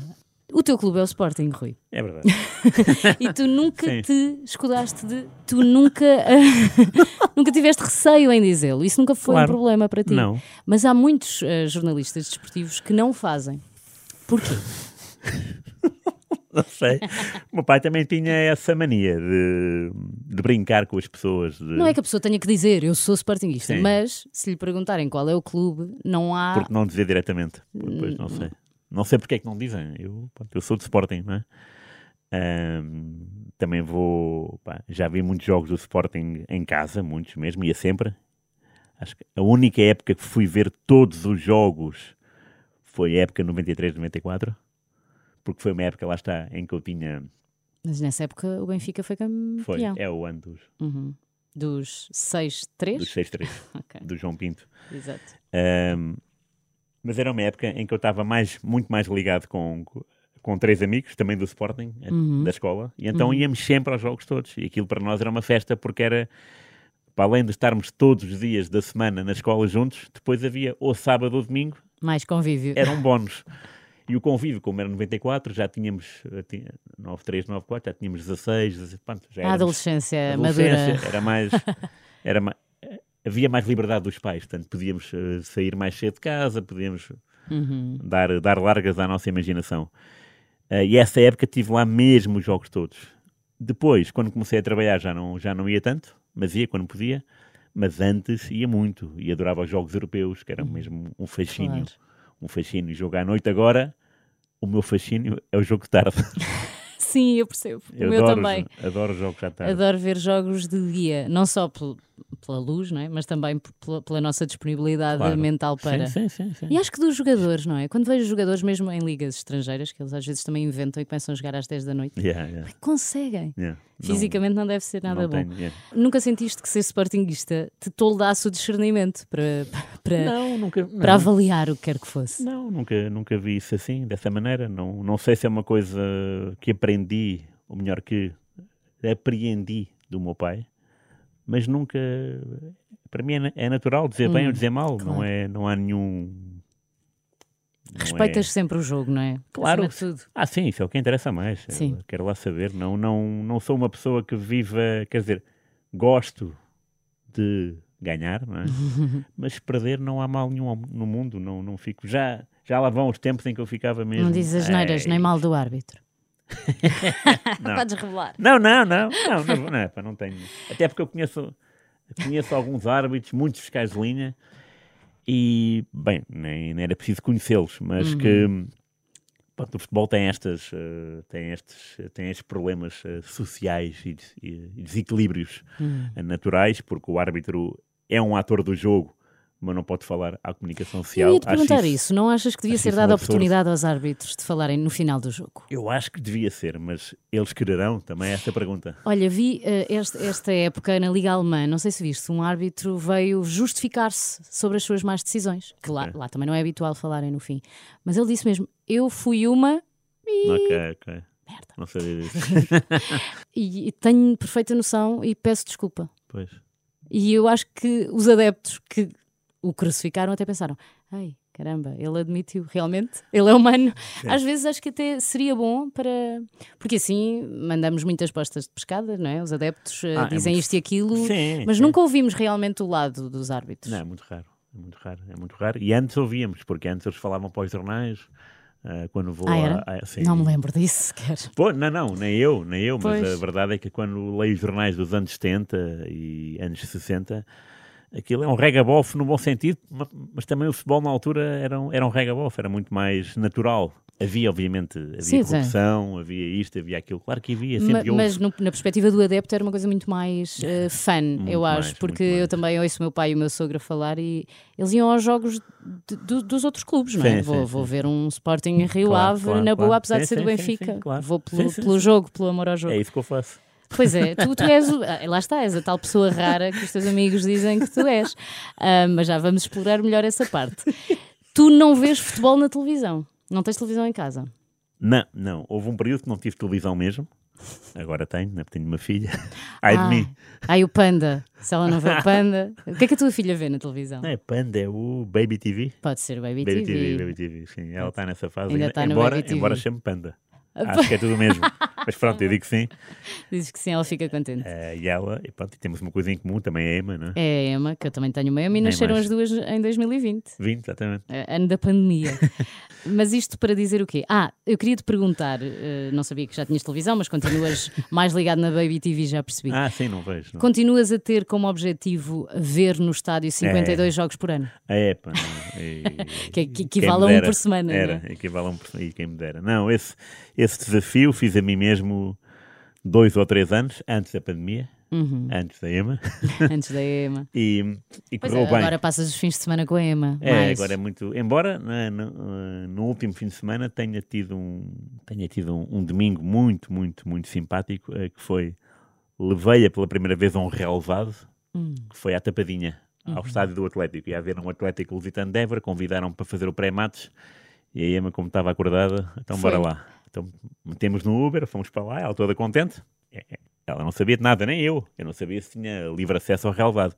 O teu clube é o Sporting, Rui. É verdade. E tu nunca Sim. te escudaste de. Tu nunca. nunca tiveste receio em dizê-lo. Isso nunca foi Claro. um problema para ti. Não. Mas há muitos eh, jornalistas desportivos que não fazem. Porquê? Não sei. O meu pai também tinha essa mania de, de brincar com as pessoas. de- Não é que a pessoa tenha que dizer eu sou Sportingista, Sim. mas se lhe perguntarem qual é o clube, não há. Porque não dizer diretamente. Hum. Pois não sei. Não sei porque é que não dizem. Eu, pronto, eu sou de Sporting, não é? Ahm, também vou. pá, já vi muitos jogos do Sporting em casa, muitos mesmo, ia sempre. Acho que a única época que fui ver todos os jogos foi a época 93-94. Porque foi uma época, lá está, em que eu tinha. Mas nessa época o Benfica foi Foi, campeão. é o ano dos, Uhum. Dos 6-3? dos 6-3, Ok, do João Pinto. exato. Ahm, mas era uma época em que eu estava mais, muito mais ligado com, com três amigos, também do Sporting, eh, Uhum. da escola, e então íamos sempre aos jogos todos. E aquilo para nós era uma festa porque era, para além de estarmos todos os dias da semana na escola juntos, depois havia ou sábado ou domingo, Mais convívio. era um bónus. E o convívio, como era 94, já tínhamos eh, tinha 93, 94, já tínhamos 16, 16 pronto, já a éramos- adolescência, adolescência, madura. Era mais. Era havia mais liberdade dos pais, portanto, podíamos eh, sair mais cedo de casa, podíamos Uhum. dar, dar largas à nossa imaginação. Eh, e essa época tive lá mesmo os jogos todos. Depois, quando comecei a trabalhar, já não, já não ia tanto, mas ia quando podia. Mas antes ia muito e adorava os jogos europeus, que era mesmo um fascínio. Uhum. Claro. Um fascínio. Jogar à noite agora, o meu fascínio é o jogo de tarde. Sim, eu percebo. Eu o meu adoro, também. adoro jogos à tarde. Adoro ver jogos de dia, não só pel- pela luz, não é? mas também pela, pela nossa disponibilidade Claro. mental para. Sim, sim, sim. E acho que dos jogadores, não é? Quando vejo jogadores, mesmo em ligas estrangeiras, que eles às vezes também inventam e começam a jogar às 10 da noite, Yeah, yeah, conseguem. yeah. Não- Fisicamente não deve ser nada não bom. tenho. Nunca sentiste que ser sportinguista te toldasse o discernimento para, para, Não, nunca. Não. para avaliar o que quer que fosse? Não, nunca, nunca vi isso assim, dessa maneira. Não, não sei se é uma coisa que aprendi, ou melhor, que apreendi do meu pai, mas nunca. Para mim é, é natural dizer bem Hum, ou dizer mal, claro. não, é, não há nenhum. não é- Respeitas sempre o jogo, não é? Claro. Ah, sim, isso é o que interessa mais. Sim. quero lá saber. Não, não, não sou uma pessoa que viva. Quer dizer, gosto de ganhar, não é? mas perder não há mal nenhum no mundo. Não, não fico. Já, já lá vão os tempos em que eu ficava mesmo. Não dizes as neiras, "Ei, nem mal do árbitro. Não. Podes revelar. Não, não, não, não, não, não, pá, não tenho. Até porque eu conheço, conheço alguns árbitros, muitos fiscais de linha, e, bem, nem, nem era preciso conhecê-los, mas que pronto, o futebol tem estas, eh, tem estes, tem estes problemas eh, sociais e, e desequilíbrios eh, naturais, porque o árbitro é um ator do jogo, mas não pode falar à comunicação social. Eu ia te Acho perguntar isso. Não achas que devia acho ser dada a oportunidade aos árbitros de falarem no final do jogo? Eu acho que devia ser, mas eles quererão também esta pergunta. Olha, vi eh, este- esta época na Liga Alemã, não sei se viste, um árbitro veio justificar-se sobre as suas más decisões, que lá, Ok. lá também não é habitual falarem no fim. Mas ele disse mesmo: Eu fui uma Ok, ok. merda. Não sabia disso. E, e tenho perfeita noção e peço desculpa. Pois. E eu acho que os adeptos que o crucificaram até pensaram: Ai, caramba, ele admitiu, realmente, ele é humano. Às vezes acho que até seria bom para. Porque assim mandamos muitas postas de pescada, não é? Os adeptos eh, Ah, é dizem muito- isto e aquilo, Sim, mas sim. nunca ouvimos realmente o lado dos árbitros. Não, é muito raro. É muito raro. É muito raro. E antes ouvíamos, porque antes eles falavam para os jornais. ah, quando vou Ah, a- era? a- sim. Não me lembro disso sequer. Pô, não, não, nem eu, nem eu, mas Pois. a verdade é que quando leio jornais dos anos 70 e anos 60, aquilo é um regabof no bom sentido, ma- mas também o futebol na altura era um, era um regabof, era muito mais natural. Havia, obviamente, havia Sim, sim. corrupção, havia isto, havia aquilo. Claro que havia, Ma- sempre houve. mas no- na perspectiva do adepto era uma coisa muito mais eh, fun, eu acho, mais, porque muito eu mais. também ouço o meu pai e o meu sogro a falar e eles iam aos jogos de- do- dos outros clubes, não é? Sim, vou, sim, vou sim. ver um Sporting Rio Claro, Ave claro, na boa, claro. apesar de Sim, ser do sim, sim, Benfica. sim. Vou pelo, Sim, sim, pelo sim. jogo, pelo amor ao jogo. É isso que eu faço. Pois é, tu, tu és ah, lá está, és a tal pessoa rara que os teus amigos dizem que tu és. Ah, mas já vamos explorar melhor essa parte. Tu não vês futebol na televisão, não tens televisão em casa. Não, não. Houve um período que não tive televisão mesmo. Agora tenho, né? porque tenho uma filha. Ai de ah, mim. ai, o Panda. Se ela não vê o Panda, o que é que a tua filha vê na televisão? Não é Panda, é o Baby TV. Pode ser o Baby, Baby TV. TV, Baby TV, sim. Ela está nessa fase Ainda ainda, está no embora, Baby TV. embora chame Panda. Acho que é tudo o mesmo. Mas pronto, eu digo que sim. Dizes que sim, ela fica contente. Eh, e ela, e pronto, temos uma coisa em comum, também é a Emma, não é? É a Emma, que eu também tenho uma Emma, e nasceram mais. as duas em 2020. 20, exatamente. eh, ano da pandemia. mas isto para dizer o quê? Ah, eu queria te perguntar, eh, não sabia que já tinhas televisão, mas continuas mais ligado na Baby TV, já percebi. Ah, sim, não vejo. Não. Continuas a ter como objetivo ver no estádio 52 jogos por ano? É, pá, não. E- Que- que quem equivale a um por semana, não é? Era, equivale a um por semana. E quem me dera. Não, esse, esse desafio fiz a mim mesmo dois ou três anos, antes da pandemia, antes da Emma, Antes da Emma. e, e Pois correu é, bem. agora passas os fins de semana com a Emma. É, mais. agora é muito. Embora né, no, eh, no último fim de semana tenha tido um, tenha tido um, um domingo muito, muito, muito simpático, eh, que foi. Levei-a pela primeira vez a um relevado, Hum. que foi à Tapadinha, Uhum. ao estádio do Atlético. Ia haver um Atlético Lusitano de Évora, convidaram para fazer o pré-mates e a Emma, como estava acordada, então Foi. bora lá. Então metemos no Uber, fomos para lá, ela toda contente. É, é, Ela não sabia de nada, nem eu. Eu não sabia se tinha livre acesso ao relevado.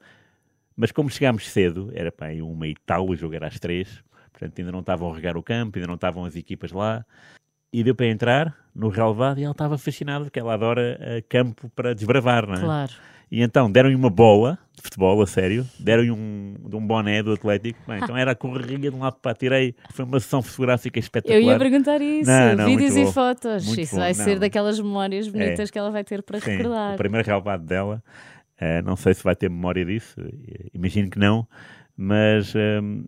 Mas como chegámos cedo, era para aí uma e tal, o jogo era às três, portanto ainda não estavam a regar o campo, ainda não estavam as equipas lá. E deu para entrar no relevado e ela estava fascinada, porque ela adora eh, campo para desbravar, não é? Claro. E então deram-lhe uma bola de futebol, a sério, deram-lhe um, de um boné do Atlético. Bem, então era a correria de um lado para a tirei. Foi uma sessão fotográfica espetacular. Eu ia perguntar isso. Não, não, Vídeos e bom. fotos. Muito isso bom, vai não. ser daquelas memórias bonitas É. que ela vai ter para Sim, recordar. o primeiro relevado dela. eh, não sei se vai ter memória disso, eh, imagino que não, mas ehm,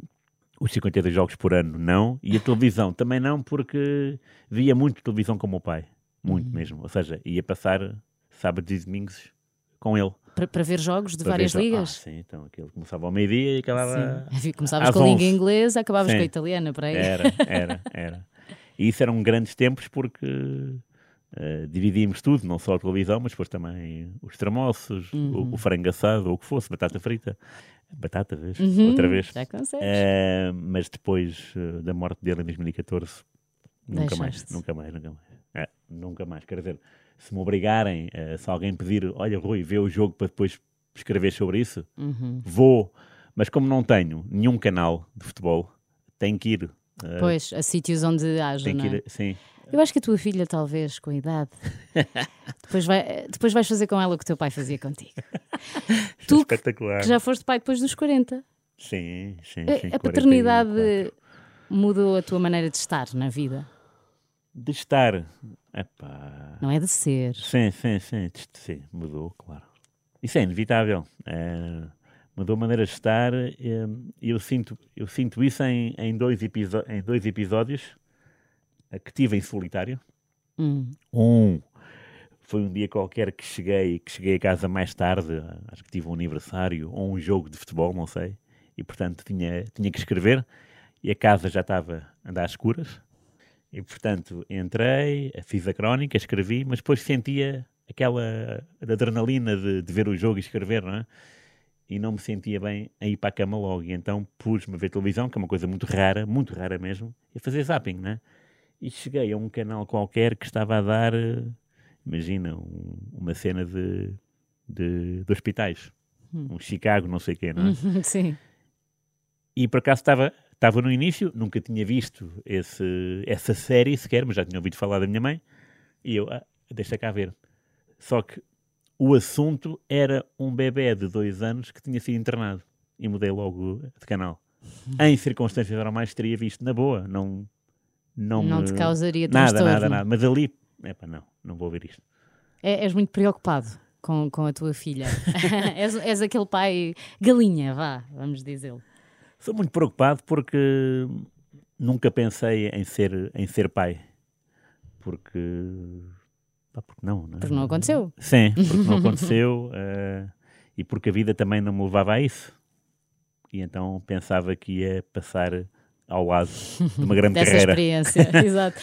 os 52 jogos por ano não, e a televisão também não, porque via muito televisão com o meu pai, Uhum. muito mesmo. Ou seja, ia passar sábados e domingos com ele. Para, para ver jogos de para várias ligas. Ah, sim, então aquilo começava ao meio-dia e acabava. Sim. Começavas com a Liga 11. Inglesa, acabavas Sim. com a Italiana, para aí. Era, era, era. E isso eram grandes tempos porque eh, dividíamos tudo, não só a televisão, mas depois também os tramoços, Uhum. o, o frango assado, ou o que fosse, batata frita. Batata, vez, Uhum, outra vez. Já consegues. Eh, mas depois eh, da morte dele em 2014, nunca mais, nunca mais, nunca mais. É, nunca mais. Quer dizer, se me obrigarem, eh, se alguém pedir, olha, Rui, vê o jogo para depois escrever sobre isso, Uhum. vou. Mas como não tenho nenhum canal de futebol, tenho que ir. eh, Pois, a sítios onde haja, não é? ir, sim. Eu acho que a tua filha, talvez, com a idade, depois, vai, depois vais fazer com ela o que o teu pai fazia contigo. Tu espetacular. que já foste pai depois dos 40. Sim, sim, A- sim. a paternidade 44. mudou a tua maneira de estar na vida, De estar. Epá. não é de ser. Sim, sim, sim. Sim, mudou, claro. Isso é inevitável. É, mudou a maneira de estar. é, eu, sinto, eu sinto isso em, em, dois, em dois episódios que tive em solitário. Hum. Um foi um dia qualquer que cheguei, que cheguei a casa mais tarde, acho que tive um aniversário ou um jogo de futebol, não sei, e portanto tinha, tinha que escrever e a casa já estava a andar às escuras. E portanto entrei, fiz a crónica, escrevi, mas depois sentia aquela adrenalina de, de ver o jogo e escrever, não é? E não me sentia bem a ir para a cama logo. E então pus-me a ver televisão, que é uma coisa muito rara, muito rara mesmo, e a fazer zapping, não é? E cheguei a um canal qualquer que estava a dar, imagina, um- uma cena de, de, de hospitais. Um Chicago, não sei o quê, não é? Sim. E por acaso estava, estava no início, nunca tinha visto esse, essa série sequer, mas já tinha ouvido falar da minha mãe. E eu, ah, deixa cá ver. Só que o assunto era um bebê de dois anos que tinha sido internado. E mudei logo de canal. Em circunstâncias normais teria visto, na boa, não... Não, Não me- te causaria Nada, transtorno. nada, nada. Mas ali, epá, não, não vou ver isto. É- és muito preocupado com, com a tua filha. és, és aquele pai galinha, vá, vamos dizê-lo. Sou muito preocupado porque nunca pensei em ser, em ser pai. Porque. pá, porque não, não é? Porque não aconteceu. Sim, porque não aconteceu eh, e porque a vida também não me levava a isso. E então pensava que ia passar ao lado de uma grande Dessa carreira. experiência, exato.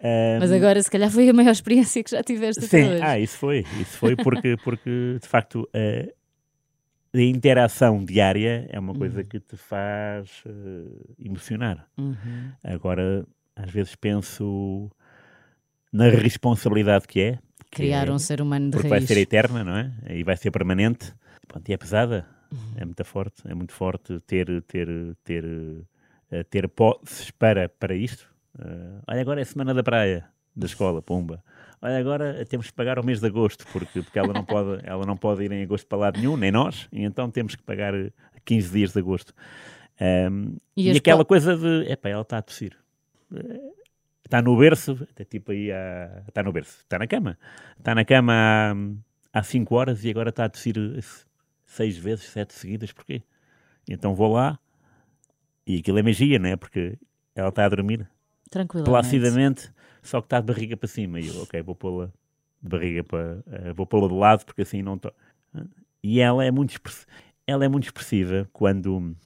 Eh, Mas agora, se calhar, foi a maior experiência que já tiveste até Sim, hoje. ah, isso foi. Isso foi porque, porque de facto, a, a interação diária é uma coisa que te faz eh, emocionar. Uhum. Agora, às vezes penso na responsabilidade que é. que Criar é- um ser humano de Porque vai raiz. ser eterna, não é? E vai ser permanente. Pronto, e é pesada. Uhum. É muito forte. É muito forte ter, ter, ter, eh, ter posses para, para isto. Eh, olha, agora é semana da praia, da escola, pumba. Olha, agora temos que pagar o mês de agosto, porque, porque ela, não pode, ela não pode ir em agosto para lado nenhum, nem nós, e então temos que pagar eh, 15 dias de agosto. Ahm, E e aquela coisa de, epá, ela está a tossir. Eh, Está no berço, até tipo aí, há- está no berço, está na cama. Está na cama há, há 5 horas e agora está a tossir eh, seis vezes, sete seguidas, porquê? Então vou lá e aquilo é magia, não é? Porque ela está a dormir Tranquilamente. placidamente, só que está de barriga para cima. E eu, ok, vou pô-la de barriga para. eh, vou pô-la de lado porque assim não estou. E ela é muito ela é muito expressiva quando,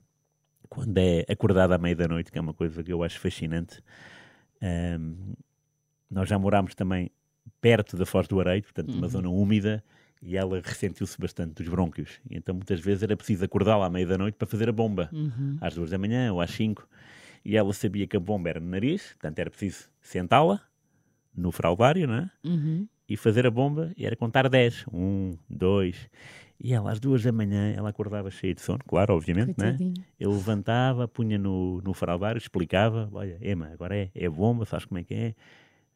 quando é acordada à meia da noite, que é uma coisa que eu acho fascinante. Ahm, nós já morámos também perto da Foz do Areio, portanto, numa zona úmida, e ela ressentiu-se bastante dos brônquios. E então, muitas vezes, era preciso acordá-la à meia da noite para fazer a bomba, às duas da manhã ou às cinco. E ela sabia que a bomba era no nariz, portanto, era preciso sentá-la no fraldário, não é? Uhum. e fazer a bomba e era contar 10. Um, dois. E ela, às duas da manhã, ela acordava cheia de sono, claro, obviamente, né? Eu levantava, punha no, no fraldário, explicava: Olha, Ema, agora é, é bomba, sabes como é que é?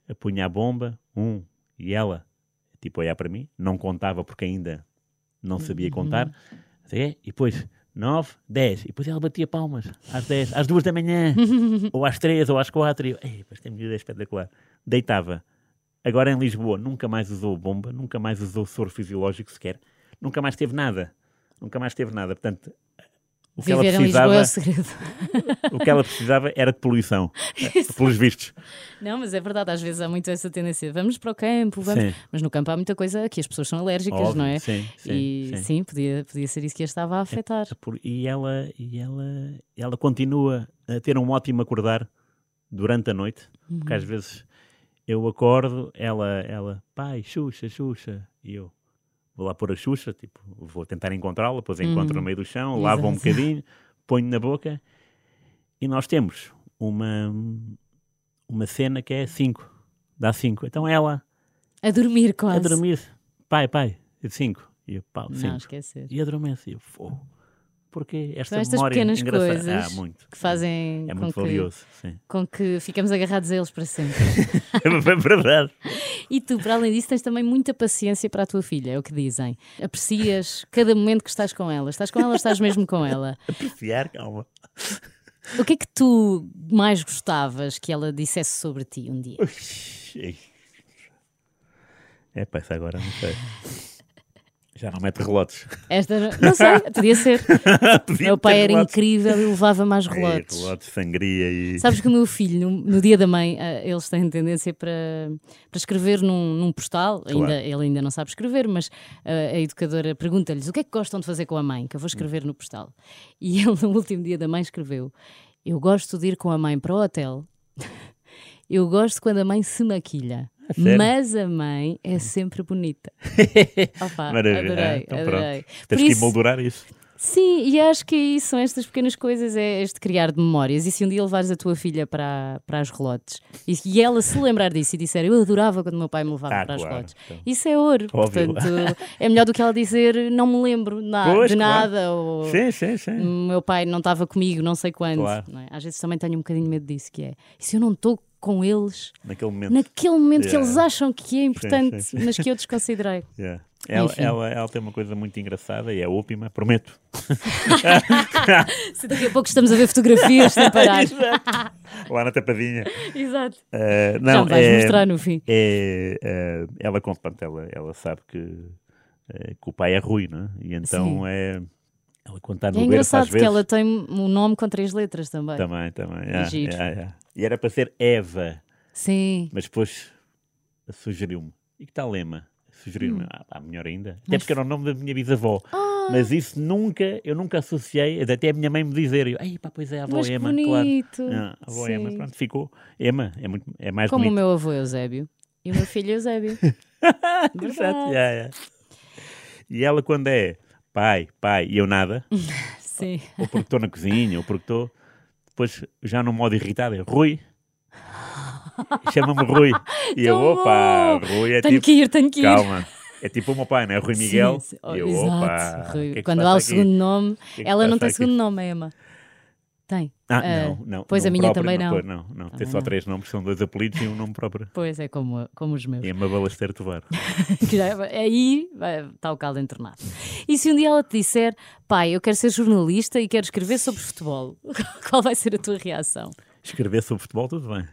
Eu punha a bomba, um, e ela, tipo, olhar para mim, não contava porque ainda não sabia contar. É, e depois, nove, dez. E depois ela batia palmas às dez, às duas da manhã, ou às três, ou às quatro. E eu, ei, esta miúda é espetacular. Deitava. Agora em Lisboa nunca mais usou bomba, nunca mais usou soro fisiológico sequer, nunca mais teve nada. Nunca mais teve nada. Portanto, o que, ela Viver Lisboa precisava, é o segredo. o que ela precisava era de poluição, pelos vistos. Não, mas é verdade, às vezes há muito essa tendência. Vamos para o campo, vamos. Sim. Mas no campo há muita coisa que as pessoas são alérgicas, Óbvio, não é? sim, sim, e sim. sim, podia, podia ser isso que a estava a afetar. Por- E ela, e ela, ela continua a ter um ótimo acordar durante a noite, porque às vezes eu acordo, ela, ela, pai, Xuxa, Xuxa, e eu vou lá pôr a Xuxa, tipo, vou tentar encontrá-la, depois encontro no meio do chão, lavo um Exato. bocadinho, ponho na boca, e nós temos uma, uma cena que é 5, dá 5. Então ela A dormir quase. a dormir. Pai, pai, eu de 5. E eu, pau, Não, 5. esquecer. E adormece. E eu, fogo. Porquê esta São estas memória pequenas engraçada? coisas Ah, muito. que fazem É com, muito que, valioso, sim. com que ficamos agarrados a eles para sempre. É verdade. E tu, para além disso, tens também muita paciência para a tua filha, é o que dizem. Aprecias cada momento que estás com ela. Estás com ela, estás mesmo com ela. Apreciar, calma. O que é que tu mais gostavas que ela dissesse sobre ti um dia? É, pá, isso agora não sei. Já não mete relotes. Esta, não sei, podia ser. Podia Meu pai era relotes. incrível e levava mais É, relotes. relotes, sangria e. Sabes que o meu filho, no, no dia da mãe, ah, eles têm tendência para, para escrever num, num postal. Ainda, ele ainda não sabe escrever, mas ah, a educadora pergunta-lhes o que é que gostam de fazer com a mãe, que eu vou escrever no postal. E ele, no último dia da mãe, escreveu: Eu gosto de ir com a mãe para o hotel. Eu gosto quando a mãe se maquilha. Sério? Mas a mãe é sempre bonita. Opa, Maravilha. adorei, Ah, então adorei. pronto. Tens que isso- emoldurar isso. Sim, e acho que é isso, são estas pequenas coisas, é este criar de memórias. E se um dia levares a tua filha para, para as relotes e, e ela se lembrar disso e disser eu adorava quando o meu pai me levava Ah, para as claro, relotes, então. isso é ouro. Óbvio. Portanto, é melhor do que ela dizer não me lembro na- Pois, de claro. nada ou Sim, sim, sim. meu pai não estava comigo, não sei quando. Claro. não é? Às vezes também tenho um bocadinho de medo disso, que é e se eu não estou com eles Naquele momento. naquele momento que Yeah. eles acham que é importante, sim, sim. mas que eu desconsiderei. Yeah. Ela, ela, ela tem uma coisa muito engraçada e é ópima, prometo. Se daqui a pouco estamos a ver fotografias sem parar. Lá na tapadinha. Exato. Uh, Já não, me vais é, mostrar no fim. é, uh, ela pronto, ela, ela sabe que, que o pai é Rui, não é? E então Sim. é. Ela conta no É engraçado que vezes. ela tem um nome com três letras também. Também, também. yeah, Giro. yeah, yeah. E era para ser Eva, Sim. mas depois sugeriu-me. E que tal lema? Sugeriu-me. Ah, pá, melhor ainda. Até Hum. Porque era o nome da minha bisavó. Ah. Mas isso nunca, eu nunca associei, até a minha mãe me dizer, eu, Ei, pá, pois é, a avó Mas que Ema, bonito. claro. Ah, a avó Sim. pronto, ficou. Ema, é, muito, é mais Como o bonito. meu avô Eusébio e o meu filho Eusébio. Exato, yeah, yeah. E ela quando é pai, pai e eu nada, Sim. ou porque estou na cozinha, ou porque estou, depois já no modo irritado, é Rui. Chama-me Rui. E eu, opa. Rui é Tenho tipo, que ir, tenho que ir. calma. É tipo o meu pai, não é? Rui Miguel. Sim, sim. Oh, E eu, opa, Rui. é Quando há o aqui? segundo nome, que é que ela não tem passa segundo aqui? nome, a Emma. Tem. Ah, Ah, não, não. pois a minha próprio também não. Pois, não, não. Tem só não. três nomes, são dois apelidos e um nome próprio. Pois é, como, como os meus. Ema Balasteiro Tovar. Que já é- aí está o caldo entornado. E se um dia ela te disser, pai, eu quero ser jornalista e quero escrever sobre futebol, qual vai ser a tua reação? Escrever sobre futebol, tudo bem.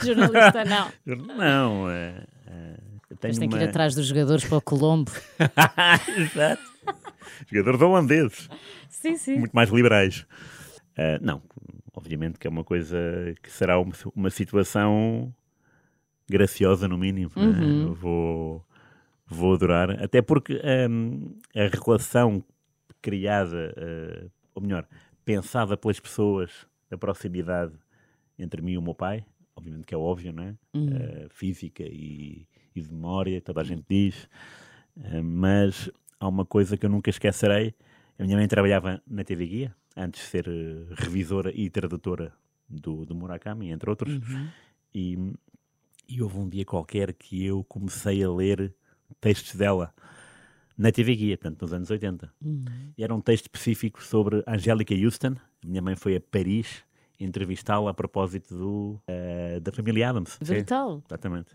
Jornalista, não. Não, é, é, eu tenho Mas tem que ir uma- atrás dos jogadores para o Colombo. Exato. Jogadores holandeses, Sim, sim. muito mais liberais. Ah, não, obviamente que é uma coisa que será uma, uma situação graciosa, no mínimo. né? Uhum. Eu Vou, vou adorar, até porque hum, a relação criada, ah, ou melhor, pensada pelas pessoas da proximidade entre mim e o meu pai, obviamente que é óbvio, não é? Ah, física e, e de memória, toda a gente diz, Ah, mas há uma coisa que eu nunca esquecerei. A minha mãe trabalhava na TV Guia, antes de ser eh, revisora e tradutora do, do Murakami, entre outros. E, e houve um dia qualquer que eu comecei a ler textos dela na TV Guia, portanto, nos anos 80. E era um texto específico sobre Angélica Houston. A minha mãe foi a Paris entrevistá-la a propósito do, eh, da família Adams. Brutal. Exatamente.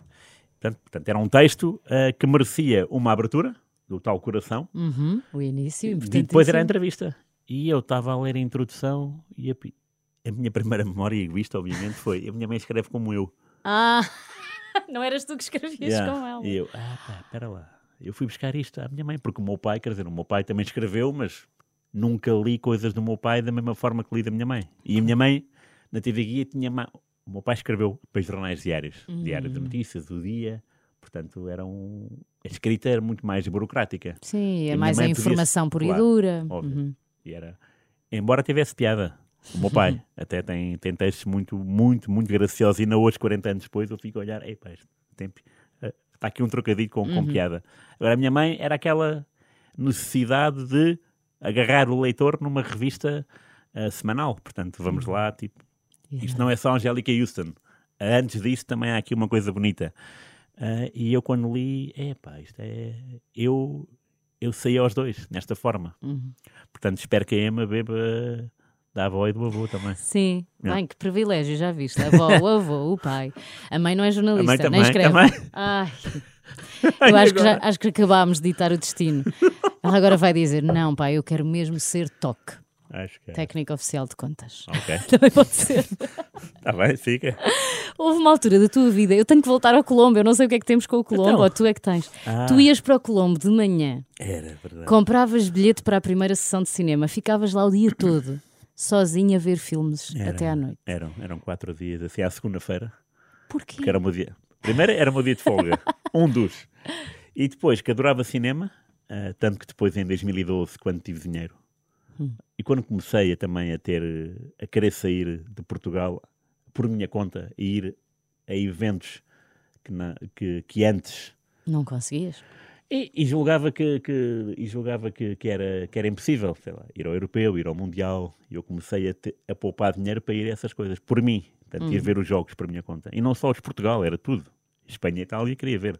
Portanto, portanto, era um texto eh, que merecia uma abertura, do tal coração, Uhum, O início, e importante. depois era a entrevista. E eu estava a ler a introdução e a, a minha primeira memória egoísta, obviamente, foi a minha mãe escreve como eu. Ah, não eras tu que escrevias Yeah. com ela. E eu, ah pá, espera lá. Eu fui buscar isto à minha mãe, porque o meu pai, quer dizer, o meu pai também escreveu, mas nunca li coisas do meu pai da mesma forma que li da minha mãe. E a minha mãe, na TV Guia, tinha... ma- O meu pai escreveu para jornais diários, Diário Hum. de Notícias, do Dia, portanto, era um... A escrita era muito mais burocrática. Sim, é mais a mãe podia- informação pura e dura. Uhum. E era... Embora tivesse piada. O meu pai até tem, tem textos muito, muito, muito graciosos. E ainda hoje, 40 anos depois, eu fico a olhar, ei pá, este tempo, eh, está aqui um trocadilho com, com piada. Agora, a minha mãe era aquela necessidade de agarrar o leitor numa revista eh, semanal. Portanto, vamos lá, tipo, isto não é só Angélica Houston. Antes disso, também há aqui uma coisa bonita. Ah, e eu quando li, é pá, isto é. Eu, eu saí aos dois, nesta forma. Uhum. Portanto, espero que a Emma beba da avó e do avô também. Sim, Yeah. bem, que privilégio, já viste? A avó, o avô, o pai. A mãe não é jornalista, A mãe nem também, escreve. a mãe. Ai. Eu acho que, já, acho que acabámos de ditar o destino. Ela agora vai dizer: Não, pai, eu quero mesmo ser TOC, Acho que é. técnico oficial de contas. Ok, Também pode ser. está bem, fica. Houve uma altura da tua vida, eu tenho que voltar ao Colombo, eu não sei o que é que temos com o Colombo, Então. ou tu é que tens. Ah. Tu ias para o Colombo de manhã, Era verdade. compravas bilhete para a primeira sessão de cinema, ficavas lá o dia todo, sozinha a ver filmes Era. até à noite. Eram, eram quatro dias, assim, à segunda-feira, Porquê? que era dia. Primeiro era o meu dia de folga, um dos. E depois, que adorava cinema, ah, tanto que depois, em 2012, quando tive dinheiro, e quando comecei a, também a ter, eh, a querer sair de Portugal por minha conta e ir a eventos que, na- que, que antes Não conseguias? E, e julgava, que, que- e julgava que, que era, que era impossível, sei lá, ir ao europeu, ir ao mundial. E eu comecei a, te- a poupar dinheiro para ir a essas coisas, por mim. Portanto, ir ver os jogos por minha conta. E não só os de Portugal, era tudo. Espanha e Itália queria ver.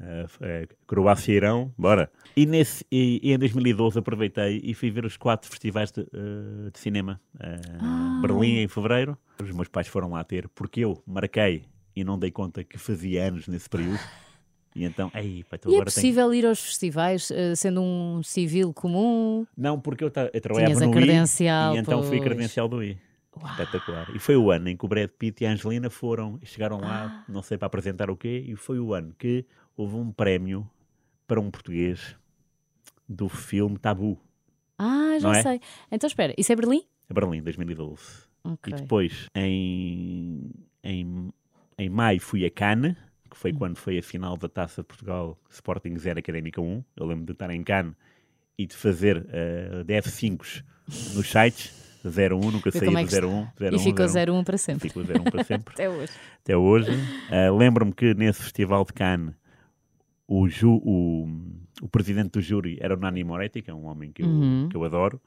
Uh, uh, Croácia e Irão, bora. E, nesse, e, e em 2012 aproveitei e fui ver os quatro festivais de, uh, de cinema. Uh, Berlim em fevereiro. Os meus pais foram lá ter, porque eu marquei e não dei conta que fazia anos nesse período. E então, pá, tu E é agora tenho possível ir aos festivais sendo um civil comum? Não, porque eu, ta- eu trabalhava Tinhas a no credencial, I e então fui pois. credencial do I. Espetacular. E foi o ano em que o Brad Pitt e a Angelina foram, chegaram Ah. lá, não sei para apresentar o quê, e foi o ano que houve um prémio para um português do filme Tabu, Ah, já é? sei. Então espera, isso é Berlim? a Berlim, 2012. Ok. E depois, em, em, em maio, fui a Cannes, que Hum. foi quando foi a final da Taça de Portugal Sporting 0 Académica 1. Eu lembro de estar em Cannes e de fazer uh, de F5s nos sites, 01, nunca como é do está. 01. 01 E ficou 01. 0-1 para sempre. Ficou 01 para sempre, Até hoje. até hoje. Uh, Lembro-me que nesse festival de Cannes, o, ju, o, o presidente do júri era o Nani Moretti, que é um homem que eu, Uhum. que eu adoro.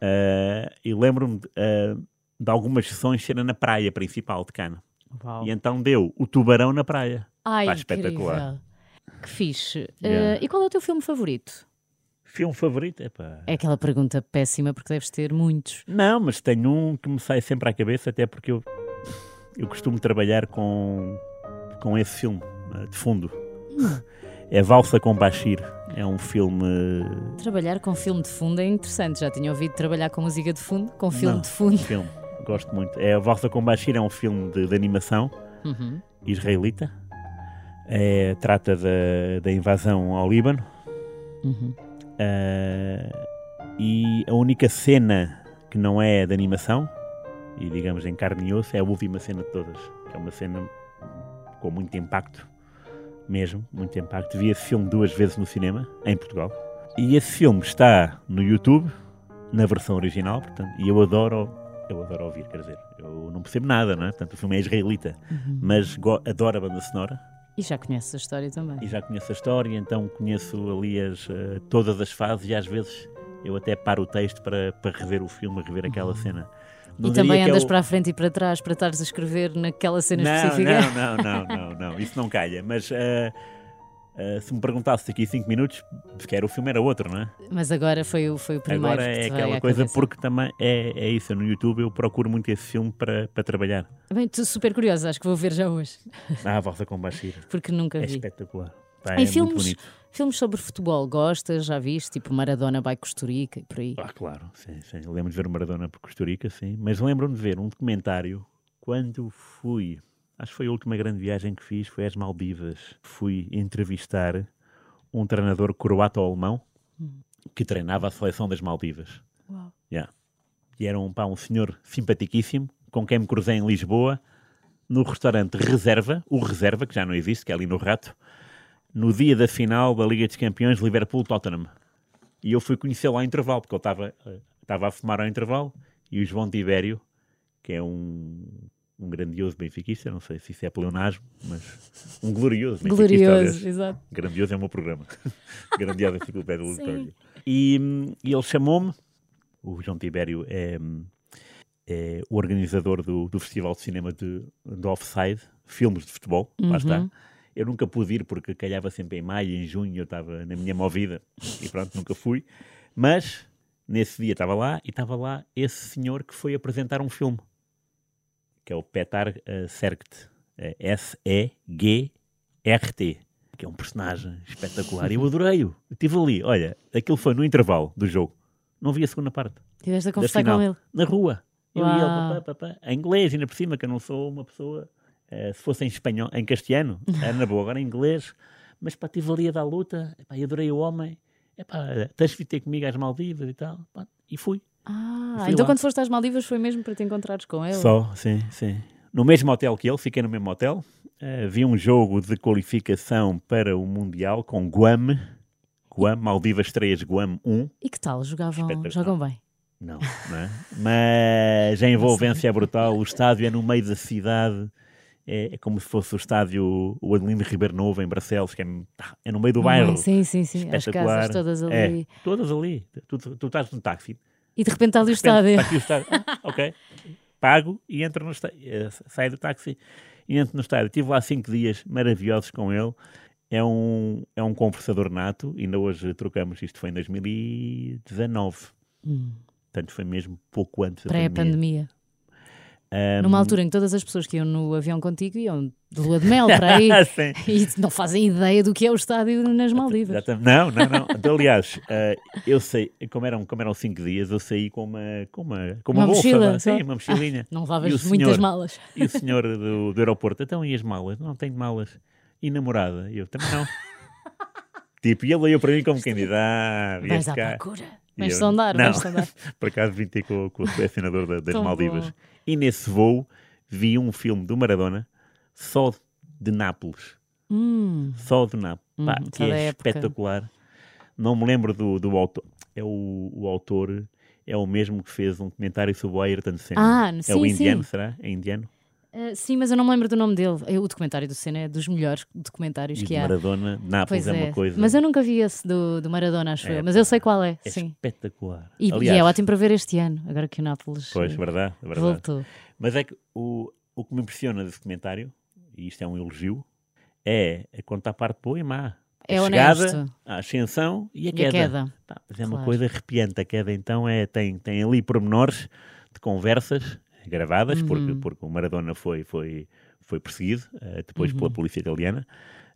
Uh, e lembro-me de, uh, de algumas sessões serem na praia principal de Cannes. Uau. E então deu o tubarão na praia. Ai, Pá, espetacular. Que fixe. Yeah. Eh, e qual é o teu filme favorito? Filme favorito? Epá. É aquela pergunta péssima porque deves ter muitos. Não, mas tenho um que me sai sempre à cabeça, até porque eu, eu costumo trabalhar com, com esse filme uh, de fundo. É Valsa com Bashir. É um filme. Trabalhar com filme de fundo é interessante. Já tinha ouvido trabalhar com música de fundo, com filme Não, de fundo. filme. Gosto muito. É a Valsa com Bashir é um filme de, de animação Uhum. israelita. É, trata da, da invasão ao Líbano. Uhum. Uh, e a única cena que não é de animação, e digamos em carne e osso, é a última cena de todas. Que é uma cena com muito impacto, mesmo, muito impacto. Vi esse filme duas vezes no cinema, em Portugal. E esse filme está no YouTube, na versão original, portanto, e eu adoro, eu adoro ouvir, quer dizer, eu não percebo nada, não é? Portanto, o filme é israelita, mas go- adoro a banda sonora. E já conheces a história também. E já conheço a história, então conheço ali as, eh, todas as fases e às vezes eu até paro o texto para, para rever o filme, rever aquela cena. Não E também andas o- para a frente e para trás para estares a escrever naquela cena não, específica. não, não, não, não, não, isso não calha. Mas eh, eh, se me perguntasse daqui a 5 minutos, se quer o filme era outro, não é? Mas agora foi, o- foi o primeiro. Agora é aquela coisa, cabeça. porque também é, é isso. No YouTube eu procuro muito esse filme para, para trabalhar. Bem, estou super curiosa, acho que vou ver já hoje, Ah, a Valsa com Bashir. porque nunca É vi. espetacular. Pá, Em é muito filmes, bonito. filmes sobre futebol, gostas? Já viste? Tipo Maradona vai Costa Rica e por aí. Ah, claro, sim, sim. Lembro de ver Maradona por Costa Rica, sim. Mas lembro-me de ver um documentário quando fui. Acho que foi a última grande viagem que fiz, foi às Maldivas. Fui entrevistar um treinador croato-alemão que treinava a seleção das Maldivas. Uau. Yeah. E era um, pá, um senhor simpaticíssimo, com quem me cruzei em Lisboa, no restaurante Reserva, o Reserva, que já não existe, que é ali no Rato, no dia da final da Liga dos Campeões Liverpool-Tottenham. E eu fui conhecê-lo ao intervalo, porque ele estava, eh, estava a fumar ao intervalo, e o João Tibério, que é um, um grandioso benfiquista, não sei se isso é pleonasmo, mas um glorioso benfiquista. aliás. Glorioso, exato. Grandioso é o meu programa. Grandiosa enciclopédia Lutório. E, e ele chamou-me, o João Tibério é, é o organizador do, do Festival de Cinema de, de Offside, filmes de futebol, lá está. Eu nunca pude ir porque calhava sempre em maio, em junho, eu estava na minha movida e pronto, nunca fui. Mas nesse dia estava lá e estava lá esse senhor que foi apresentar um filme, que é o Petar uh, Sergt, S-E-G-R-T, que é um personagem espetacular. Eu adorei-o. Estive ali, olha, aquilo foi no intervalo do jogo. Não vi a segunda parte. Tiveste a conversar com ele. Na rua. Eu e ele, Uau. papá, papá, em inglês, ainda por cima, que eu não sou uma pessoa. eh, se fosse em espanhol, em castelhano, era na boa, agora em inglês. Mas pá, estive ali a dar luta, eu adorei o homem. Epá, tens de ter comigo às Maldivas e tal. pá, e fui. Ah, então lá. quando foste às Maldivas foi mesmo para te encontrares com ele? Só, sim, sim. No mesmo hotel que ele, fiquei no mesmo hotel. Eh, vi um jogo de qualificação para o Mundial com Guam. Guam, Maldivas 3, Guam 1. E que tal? Jogavam, jogam bem. Não, não é? Mas a envolvência é brutal. O estádio é no meio da cidade. É, é como se fosse o estádio o Adelino Ribeiro Novo em Barcelos, que é, é no meio do bairro. Ah, sim, sim, sim. As casas todas ali. É, todas ali. Tu, tu, tu estás no táxi. E de repente está ali o estádio. Está aqui o estádio. Ah, ok. Pago e entro no estádio. Eh, Saio do táxi e entro no estádio. Estive lá cinco dias maravilhosos com ele. É um, é um conversador nato. Ainda hoje trocamos. Isto foi em 2019. Hum, Portanto, foi mesmo pouco antes da pandemia. Pré-pandemia. Ahm, Numa altura em que todas as pessoas que iam no avião contigo iam de lua de mel para aí Sim. e não fazem ideia do que é o estádio nas Maldivas. Exatamente. Não, não, não. Então, aliás, eh, eu sei, como eram, como eram cinco dias, eu saí com uma, com uma, com uma, Uma bolsa. mochila, só? Sim, uma mochilinha. Não E levavas muitas senhor? malas. E o senhor do, do aeroporto, então e as malas? Não tenho malas. E namorada? Eu também não. tipo, e ele olhou para mim como diz: Ah, Vais à procura. Vais sondar, não. vais sondar. Por acaso vim ter com, com o selecionador da- das Tão Maldivas. E nesse voo vi um filme do Maradona só de Nápoles. Hum, Só de Nápoles. Pá, Uhum, que é época. espetacular. Não me lembro do, do autor. É o, o autor é o mesmo que fez um comentário sobre o Ayrton Senna. Ah, é sim, o indiano, sim. será? É indiano? Ah, sim, mas eu não me lembro do nome dele. É, O documentário do Senna é dos melhores documentários E que de há. Maradona, Nápoles é, é, uma coisa. mas eu nunca vi esse do, do Maradona, acho É, eu. Mas eu sei qual é, é sim. espetacular. E, e Aliás, é ótimo para ver este ano, agora que o Nápoles Pois, eh, verdade, verdade. voltou. Mas é que o, o que me impressiona desse comentário, e isto é um elogio, é a conta à parte boa e má. É a chegada, honesto. a ascensão e a E a queda. queda. Pá, mas é uma Claro. coisa arrepiante. A queda, então, é, tem, tem ali pormenores de conversas gravadas, Uhum. porque, porque o Maradona foi, foi, foi perseguido eh, depois Uhum. pela polícia italiana,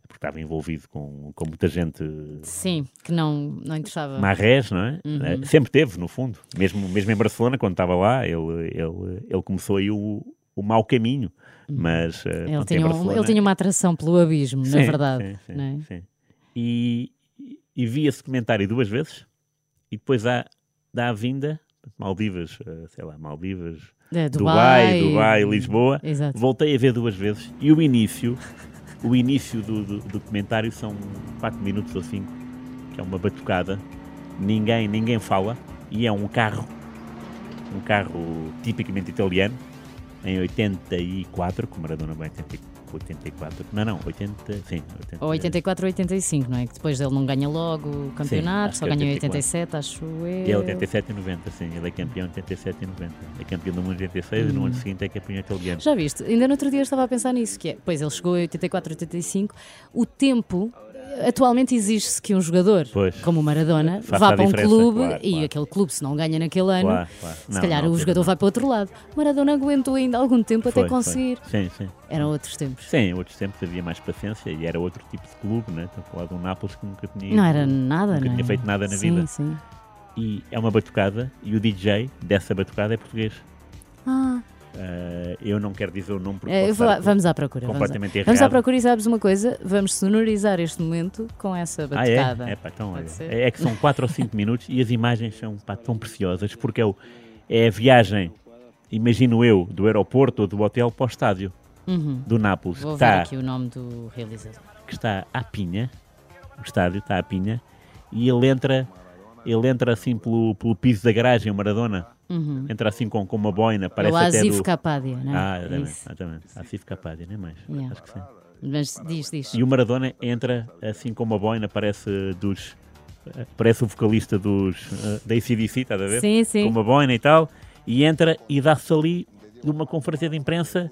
porque estava envolvido com, com muita gente Sim, que não, não interessava. marrés, não é? Uhum. Eh, Sempre teve, no fundo. Mesmo, mesmo em Barcelona, quando estava lá, ele, ele, ele começou aí o, o mau caminho. Mas eh, Uhum. Ele tinha, um- ele tinha uma atração pelo abismo, na Sim, verdade. sim, sim, é? sim. E, e vi esse comentário duas vezes e depois há, dá a vinda, Maldivas, sei lá, Maldivas, É, Dubai, Dubai, Lisboa. Exato. Voltei a ver duas vezes e o início, o início do, do, do comentário são 4 minutos ou 5, que é uma batucada, ninguém, ninguém fala e é um carro, um carro tipicamente italiano, em 84, que o Maradona vai em 84, não, não, 80, sim, 80, Ou 84 ou 85, não é? Que depois ele não ganha logo o campeonato, acho só é ganha em 87, 84. acho eu. E é 87 e 90, sim, ele é campeão em 87 e 90. É campeão do mundo em 86 e no ano seguinte é campeão italiano. Hum. Já viste? Ainda no outro dia eu estava a pensar nisso, que é, pois ele chegou a 84, 85, o tempo, atualmente exige-se que um jogador, Pois. como o Maradona, Faça vá para um clube claro, e claro. aquele clube, se não ganha naquele ano, Claro, se Não, calhar na o jogador não. vai para outro lado. Maradona aguentou ainda algum tempo Foi, até foi. conseguir. Sim, sim. Eram outros tempos. Sim, em outros tempos havia mais paciência e era outro tipo de clube, né? Estou a falar de um Nápoles que nunca tinha, Não era nada, nunca não é? tinha feito nada na sim, vida. Sim. E é uma batucada e o DJ dessa batucada é português. Ah, Ah, eu não quero dizer o nome porque é, vou- vamos à procura. Vamos, à- completamente vamos à errado. procura e sabes uma coisa? Vamos sonorizar este momento com essa Ah, é? batucada. É, pá, então, é, é que são 4 ou 5 minutos e as imagens são pá, tão preciosas porque é, o, é a viagem, imagino eu, do aeroporto ou do hotel para o estádio Uhum. do Nápoles, que Vou ver está, aqui o nome do realizador. que está à pinha, o estádio está à pinha, e ele entra, ele entra assim pelo, pelo piso da garagem, o Maradona, Uhum. entra assim com, com uma boina, É parece o até Asif do... Capadia, não é? Ah, exatamente, Isso. exatamente. Asif Capadia, nem mais. Yeah. Acho que sim. Mas diz, diz. E o Maradona entra assim com uma boina, parece dos. Parece o vocalista dos. eh, da ACDC, estás a ver? Sim, sim. Com uma boina e tal. E entra e dá-se ali uma conferência de imprensa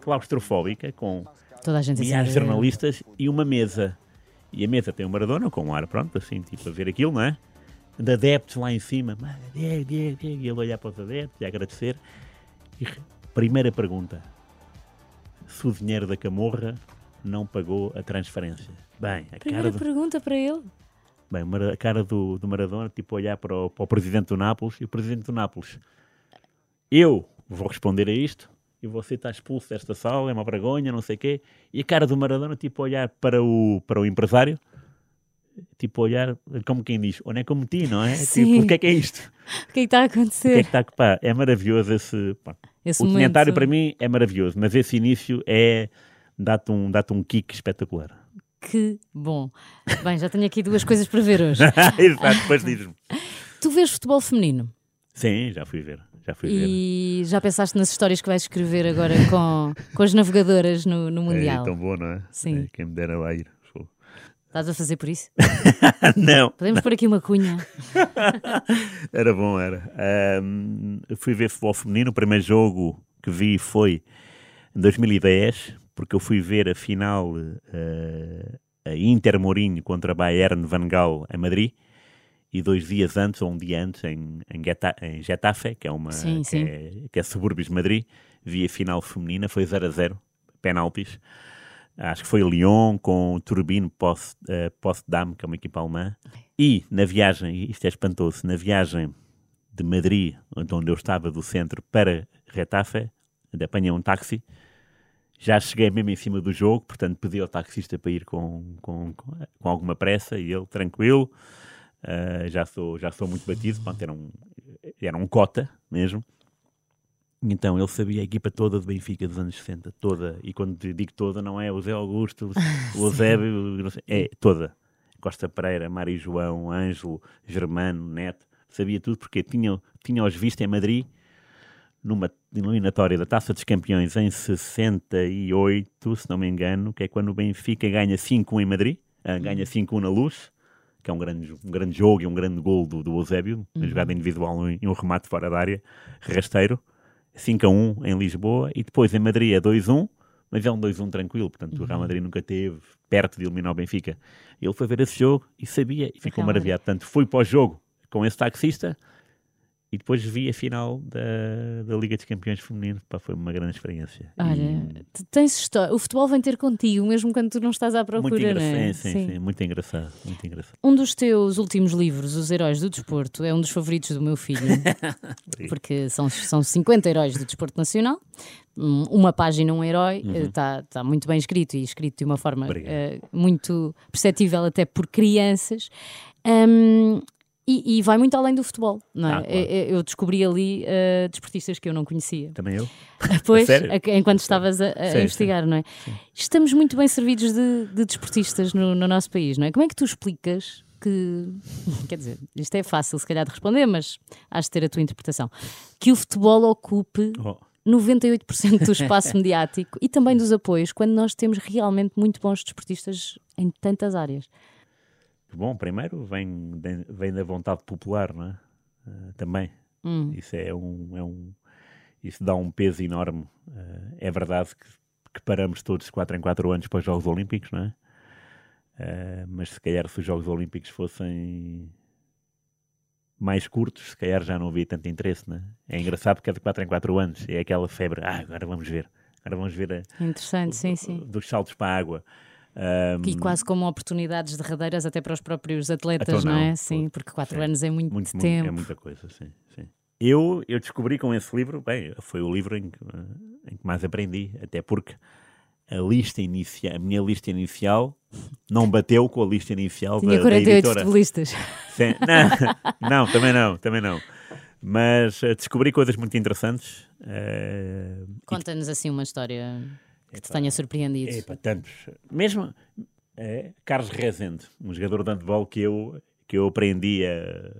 claustrofóbica, com Toda a gente cima milhares de jornalistas e uma mesa. E a mesa tem o Maradona com um ar, pronto, assim, tipo, a ver aquilo, não é? De adeptos lá em cima, "Mas, Diego, Diego, Diego, e ele olhar para os adeptos e agradecer. E primeira pergunta: se o dinheiro da camorra não pagou a transferência? Bem, a Primeira do, pergunta para ele. bem, a cara do, do Maradona, tipo, olhar para o, para o presidente do Nápoles e o presidente do Nápoles. Eu vou responder a isto e você está expulso desta sala, é uma vergonha, não sei o quê. E a cara do Maradona, tipo, olhar para o, para o empresário, tipo, olhar como quem diz, onde é que eu meti, não é? Sim. Tipo, o que é que é isto? O que é que está a O que é acontecer? que está a pá, É maravilhoso esse. pá. Esse o momento. documentário para mim é maravilhoso, mas esse início é. dá-te um, dá um kick espetacular. Que bom. Bem, já tenho aqui duas coisas para ver hoje. Exato, depois dizes-me. Tu vês futebol feminino Sim, já fui ver. Já fui ver. e já pensaste nas histórias que vais escrever agora com, com as navegadoras no, no É Mundial? tão bom, não é? Sim. É, quem me dera lá ir. Estás a fazer por isso? não, Podemos pôr aqui uma cunha. era bom, era. Ahm, eu fui ver futebol feminino. O primeiro jogo que vi foi em 2010, porque eu fui ver a final eh, a Inter Mourinho contra a Bayern Van Gaal em Madrid. E dois dias antes, ou um dia antes, em, em, Geta- em Getafe, que é, uma, Sim, que, sim. É, que é subúrbios de Madrid, vi a final feminina, foi 0 a 0, penaltis. Acho que foi Lyon com o Turbine eh, Postdam, que é uma equipa alemã. E na viagem, isto é espantoso, na viagem de Madrid, onde eu estava do centro, para Retafe, onde apanhei um táxi, já cheguei mesmo em cima do jogo, portanto pedi ao taxista para ir com, com, com, alguma pressa e ele tranquilo. Ah, já, sou, já sou muito batido, pronto, era, um, era um cota mesmo. Então ele sabia a equipa toda do Benfica dos anos 60, toda. E quando digo toda, não é o Zé Augusto, o sei, é toda. Costa Pereira, Mário João, Ângelo, Germano, Neto, sabia tudo porque tinha, tinha-os visto em Madrid numa eliminatória da Taça dos Campeões em 68, se não me engano, que é quando o Benfica ganha 5-1 em Madrid, ah, ganha 5-1 na Luz, que é um grande, um grande jogo e um grande gol do, do Eusébio, uma jogada individual e um remate fora da área, rasteiro, 5-1 em Lisboa, e depois em Madrid é 2-1, mas é um 2-1 tranquilo, portanto o Real Madrid nunca teve perto de eliminar o Benfica. Ele foi ver esse jogo e sabia, e ficou Real Madrid. maravilhado. Portanto, fui para o jogo com esse taxista, e depois vi a final da, da Liga dos Campeões Feminino. Pá, foi uma grande experiência. Olha, E tens história. O futebol vem ter contigo, mesmo quando tu não estás à muito procura, não engraçado. é? Sim, sim, sim, muito engraçado. Muito engraçado. Um dos teus últimos livros, Os Heróis do Desporto, é um dos favoritos do meu filho, porque são, são 50 heróis do desporto nacional. Um- Uma página, um herói, está tá muito bem escrito e escrito de uma forma eh, muito perceptível até por crianças. Hum, e, e vai muito além do futebol, não é? Ah, claro. Eh, eh, Eu descobri ali eh, desportistas que eu não conhecia. Também eu? Pois, enquanto estavas a, a Sim, investigar, não é? Estamos muito bem servidos de, de desportistas no, no nosso país, não é? Como é que tu explicas que, quer dizer, isto é fácil se calhar de responder, mas has de ter a tua interpretação, que o futebol ocupe Oh, 98% do espaço mediático e também dos apoios, quando nós temos realmente muito bons desportistas em tantas áreas. Bom, primeiro vem, vem da vontade popular, não é? Ah, também. Hum. Isso é um, é um. Isso dá um peso enorme. Ah, é verdade que, que paramos todos 4 em 4 anos para os Jogos Olímpicos, não é? Ah, mas se calhar se os Jogos Olímpicos fossem mais curtos, se calhar já não havia tanto interesse, não é? É engraçado porque é de 4 em 4 anos. É aquela febre. Ah, agora vamos ver. Agora vamos ver a- Interessante, sim, sim. dos saltos para a água. Ah, E quase como oportunidades derradeiras até para os próprios atletas, não, não, é? Sim, porque quatro sim. anos é muito, muito, muito- tempo. é muita coisa, sim, sim. Eu, eu descobri com esse livro, bem, foi o livro em que, em que mais aprendi, até porque a lista inicial, a minha lista inicial não bateu com a lista inicial Tinha da, da 48 editora. futebolistas. Sim, não, não, também não, também não. Mas eh, descobri coisas muito interessantes. eh, Conta-nos assim uma história que te tenha surpreendido. Epá, tantos. Mesmo eh, Carlos Rezende, um jogador de handball que eu, que eu aprendi a.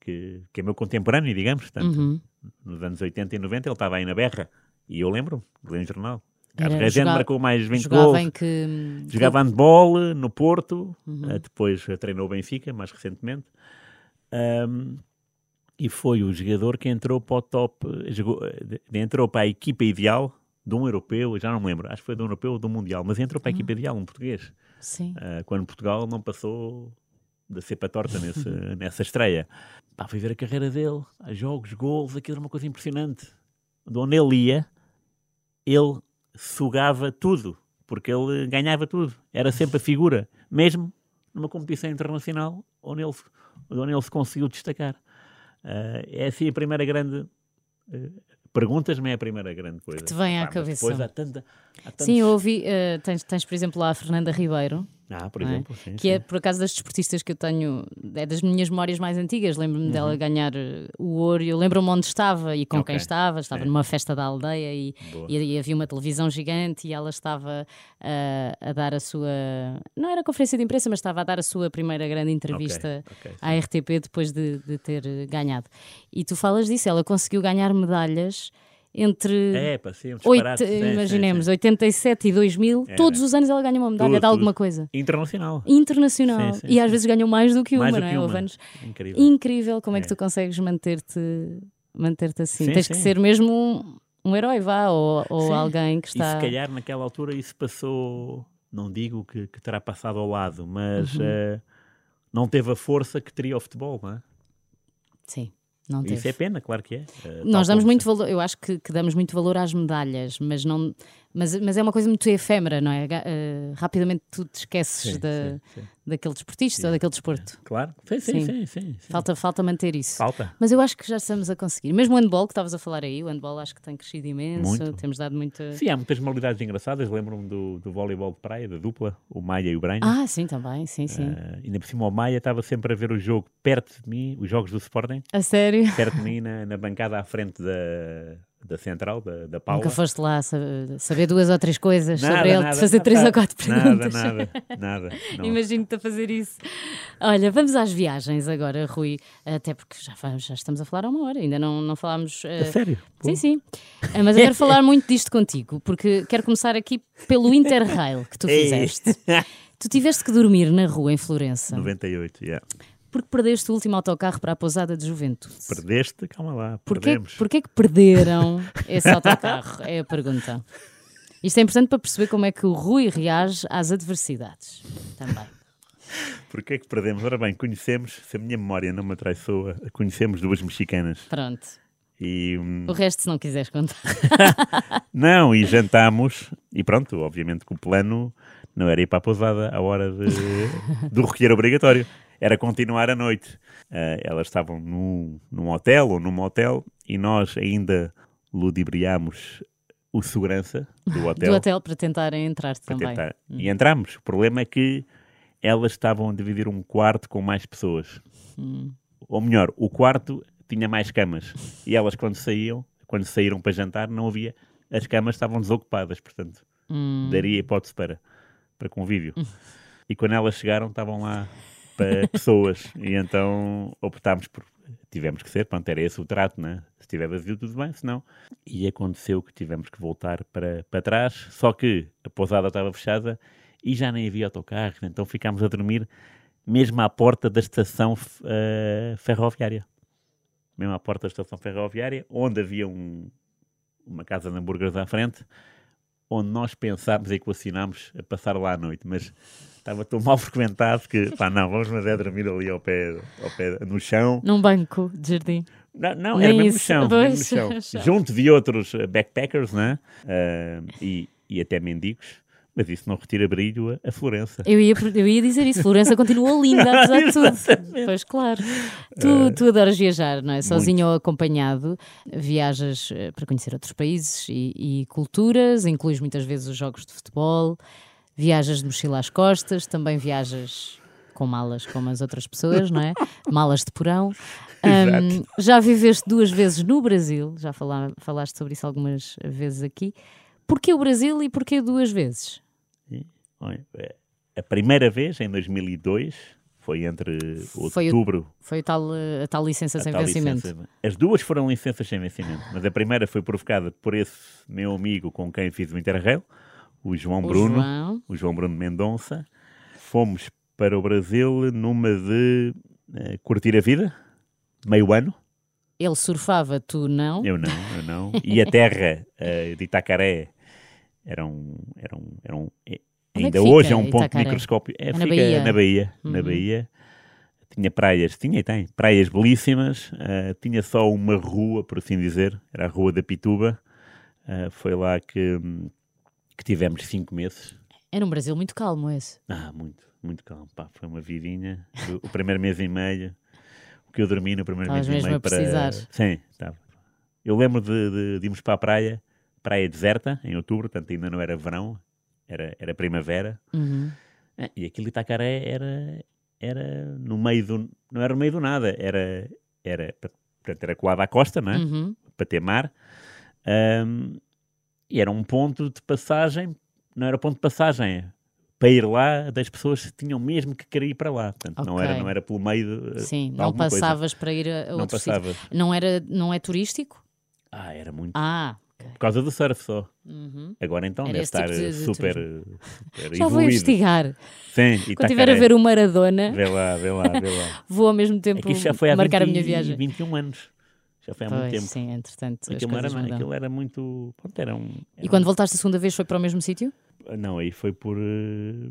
Que, que é meu contemporâneo, digamos. Portanto, Uhum. Nos anos 80 e 90 ele estava aí na berra. E eu lembro, de ler um jornal. Carlos Rezende marcou mais 20 Jogava gols. em que. hum, Jogava handball eh, no Porto, Uhum. eh, depois treinou o Benfica, mais recentemente. Ahm, e foi o jogador que entrou para o top, eh, jogou, entrou para a equipa ideal de um europeu, já não me lembro, acho que foi de um europeu ou do Mundial, mas entrou para a equipa ideal, um português. Sim. Ah, quando Portugal não passou da cepa torta nesse, nessa estreia. Pá, fui ver a carreira dele, a jogos, gols, aquilo era uma coisa impressionante. De onde ele ia, ele sugava tudo, porque ele ganhava tudo. Era sempre a figura, mesmo numa competição internacional onde ele, onde ele se conseguiu destacar. Ah, é assim a primeira grande. eh, Perguntas-me é a primeira grande coisa. te vem à cabeça. Depois há tanta. há tantos- Sim, eu ouvi. eh, tens, tens, por exemplo, lá a Fernanda Ribeiro, Ah, por é? exemplo. sim, que é sim. por acaso das desportistas que eu tenho, é das minhas memórias mais antigas. Lembro-me dela ganhar eh, o ouro. Eu lembro-me onde estava e com Uhum. Ok. quem estava. Estava É. numa festa da aldeia e, e, e havia uma televisão gigante e ela estava eh, a dar a sua. Não era conferência de imprensa, mas estava a dar a sua primeira grande entrevista ok, sim. à RTP depois de, de ter eh, ganhado. E tu falas disso, ela conseguiu ganhar medalhas entre. É, pá, sim, um Oito, sim, imaginemos, sim. 87 e 2000, Era. todos os anos ela ganha uma medalha Tudo, de alguma tudo. coisa. Internacional. Internacional. E às vezes ganham mais do que uma, do não é? uma. Incrível. Incrível como é que É. tu consegues manter-te manter-te assim. Sim, Tens que ser mesmo um, um herói, vá, ou, ou alguém que E está. se calhar naquela altura isso passou, não digo que, que terá passado ao lado, mas Uhum. eh, não teve a força que teria o futebol, não é? Sim, não E teve. Isso é pena, claro que é. Eh, Nós damos muito valor, eu acho que, que damos muito valor às medalhas, mas não, mas, mas é uma coisa muito efêmera, não é? Eh, rapidamente tu te esqueces Sim, da, sim, sim. daquele desportista ou daquele desporto. Claro, sim, sim, Sim. Falta, falta manter isso. Falta. Mas eu acho que já estamos a conseguir. Mesmo o handball que estavas a falar aí, o handball acho que tem crescido imenso, Muito. temos dado muita. Sim, há muitas modalidades engraçadas. Lembro-me do, do voleibol de praia, da dupla, o Maia e o Branho. Ah, sim, também, sim, sim. Eh, ainda por cima, o Maia estava sempre a ver o jogo perto de mim, os jogos do Sporting, A sério? perto de mim, na, na bancada à frente da, da central, da, da Paula. Nunca foste lá sa- saber duas ou três coisas Nada, sobre ele, nada, fazer nada, três ou quatro perguntas. Nada, nada, nada. Imagino-te a fazer isso. Olha, vamos às viagens agora, Rui. Até porque já, já estamos a falar há uma hora, ainda não, não falámos. eh, A sério? Pô. Sim, sim. Ah, Mas eu quero falar muito disto contigo, porque quero começar aqui pelo Interrail que tu fizeste. Tu tiveste que dormir na rua em Florença, 98, yeah. Porque perdeste o último autocarro para a pousada de juventude. Perdeste? Calma lá, Porquê, perdemos. porquê que perderam esse autocarro? É a pergunta. Isto é importante para perceber como é que o Rui reage às adversidades. Também. Porquê é que perdemos? Ora bem, conhecemos, se a minha memória não me atraiçoa, conhecemos duas mexicanas. Pronto. E, hum, O resto, se não quiseres contar. não, e jantámos, e pronto, obviamente que o plano não era ir para a pousada à hora de, do recolher obrigatório, era continuar a noite. Ah, elas estavam num, num hotel ou num motel e nós ainda ludibriámos o segurança do hotel. Do hotel para tentarem entrar para também. tentar. E entramos. O problema é que elas estavam a dividir um quarto com mais pessoas. Hum. Ou melhor, o quarto tinha mais camas. E elas, quando saíam, quando saíram para jantar, não havia. As camas estavam desocupadas, portanto, Hum. daria hipótese para, para convívio. E quando elas chegaram, estavam lá para pessoas. E então optámos por. Tivemos que ser, pronto, era esse o trato, né? Se estiver vazio, tudo bem, se não. E aconteceu que tivemos que voltar para, para trás, só que a pousada estava fechada e já nem havia autocarros, então ficámos a dormir mesmo à porta da estação eh, ferroviária. Mesmo à porta da estação ferroviária, onde havia um- uma casa de hambúrgueres à frente, onde nós pensámos e equacionámos a passar lá à noite, mas estava tão mal frequentado que, pá, não, vamos mas é dormir ali ao pé, ao pé no chão. Num banco de jardim. Não, não era mesmo no chão, mesmo no chão. Junto de outros eh, backpackers, né? Ah, e, e até mendigos, mas isso não retira brilho a, Florença. Eu ia, eu ia dizer isso. Florença continua linda, apesar de tudo. Pois claro. Tu, tu adoras viajar, não é? Sozinho ou acompanhado. Viajas eh, para conhecer outros países e, e culturas, incluís muitas vezes os jogos de futebol. Viajas de mochila às costas, também viajas com malas como as outras pessoas, não é? Malas de porão. Ahm, já viveste duas vezes no Brasil, já fala- falaste sobre isso algumas vezes aqui. Porquê o Brasil e porquê duas vezes? Eh, A primeira vez, em 2002, foi entre Foi o- outubro Foi a tal, eh, a tal licença a sem tal vencimento. licença. As duas foram licenças sem vencimento, mas a primeira foi provocada por esse meu amigo com quem fiz o Interrail, o João O Bruno, João. o João Bruno Mendonça. Fomos para o Brasil numa de eh, curtir a vida, meio ano. Ele surfava, tu não. Eu não, eu não. E a terra eh, de Itacaré Era um. Era um, era um é- Onde é ainda que hoje é um ponto Itacaré? microscópio. É, É na fica Bahia? na Bahia. Na Uhum. Bahia. Tinha praias, tinha e tem, praias belíssimas. ah, tinha só uma rua, por assim dizer, era a Rua da Pituba. Ah, foi lá que, que tivemos cinco meses. Era um Brasil muito calmo esse. Ah, muito, muito calmo. Pá, foi uma vidinha. O, o primeiro mês e meio, o que eu dormi no primeiro Estavas mês e meio a para. precisar. Sim, estava. Eu lembro de, de- de irmos para a praia, praia deserta, em outubro, portanto ainda não era verão, era, era primavera. Uhum. Ah, E aquilo Itacaré era, era no meio do. Não era no meio do nada, era. era portanto, era colado à costa, não é? Uhum. para ter mar. Ahm, e era um ponto de passagem, não era ponto de passagem, para ir lá das pessoas tinham mesmo que querer ir para lá. Portanto, não, era, não era pelo meio de, Sim, de não alguma coisa. passavas para ir a, a Não outro sítio. Não, era, não é turístico? Ah, era muito. Ah, Por causa do surf só. uhum. Agora então Era deve esse estar tipo de- eh, de super, eh, super já vou evoluído. investigar. Sim, Quando estiver a ver o Maradona, Vê lá, vê lá, vê lá. vou ao mesmo É tempo que isto já foi há marcar 20 a minha viagem. 21 anos. Já foi há muito Pois, tempo. sim, entretanto, as Aquilo, era, mudam. aquilo era muito. Pronto, era um, E era quando voltaste a segunda vez foi para o mesmo sítio? um- Não, aí foi por. eh,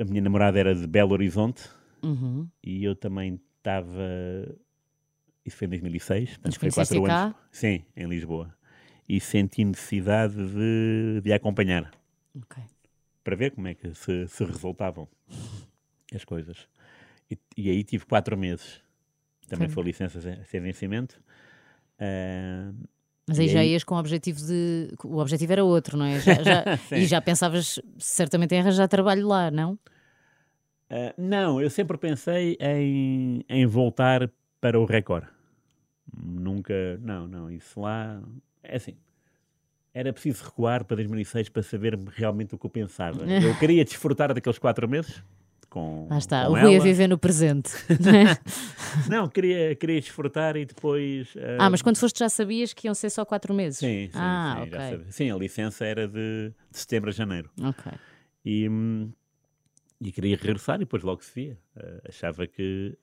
A minha namorada era de Belo Horizonte Uhum. e eu também estava. Isso foi em 2006, portanto foi conheceste quatro cá? anos. Sim, em Lisboa. E senti necessidade de, de acompanhar Ok. para ver como é que se, se resultavam as coisas. E, e aí tive quatro meses. Também Foi- foi licença sem, sem vencimento. Ah, Mas aí E já aí- ias com o objetivo de. O objetivo era outro, não é? Já, já- Sim. e já pensavas certamente em arranjar trabalho lá, não? ah, não, eu sempre pensei em, em voltar para o Record. Nunca. Não, não, isso lá. É assim. Era preciso recuar para 2006 para saber realmente o que eu pensava. Eu queria desfrutar daqueles quatro meses. Com, Lá está, com o Rui a viver no presente. não é? Não, queria, queria desfrutar e depois. ah, mas quando foste já sabias que iam ser só quatro meses? Sim, sim, ah, sim, ok. já sabia. Sim, a licença era de, de setembro a janeiro. Ok. E, hum, e queria regressar e depois logo se via. Eh, achava que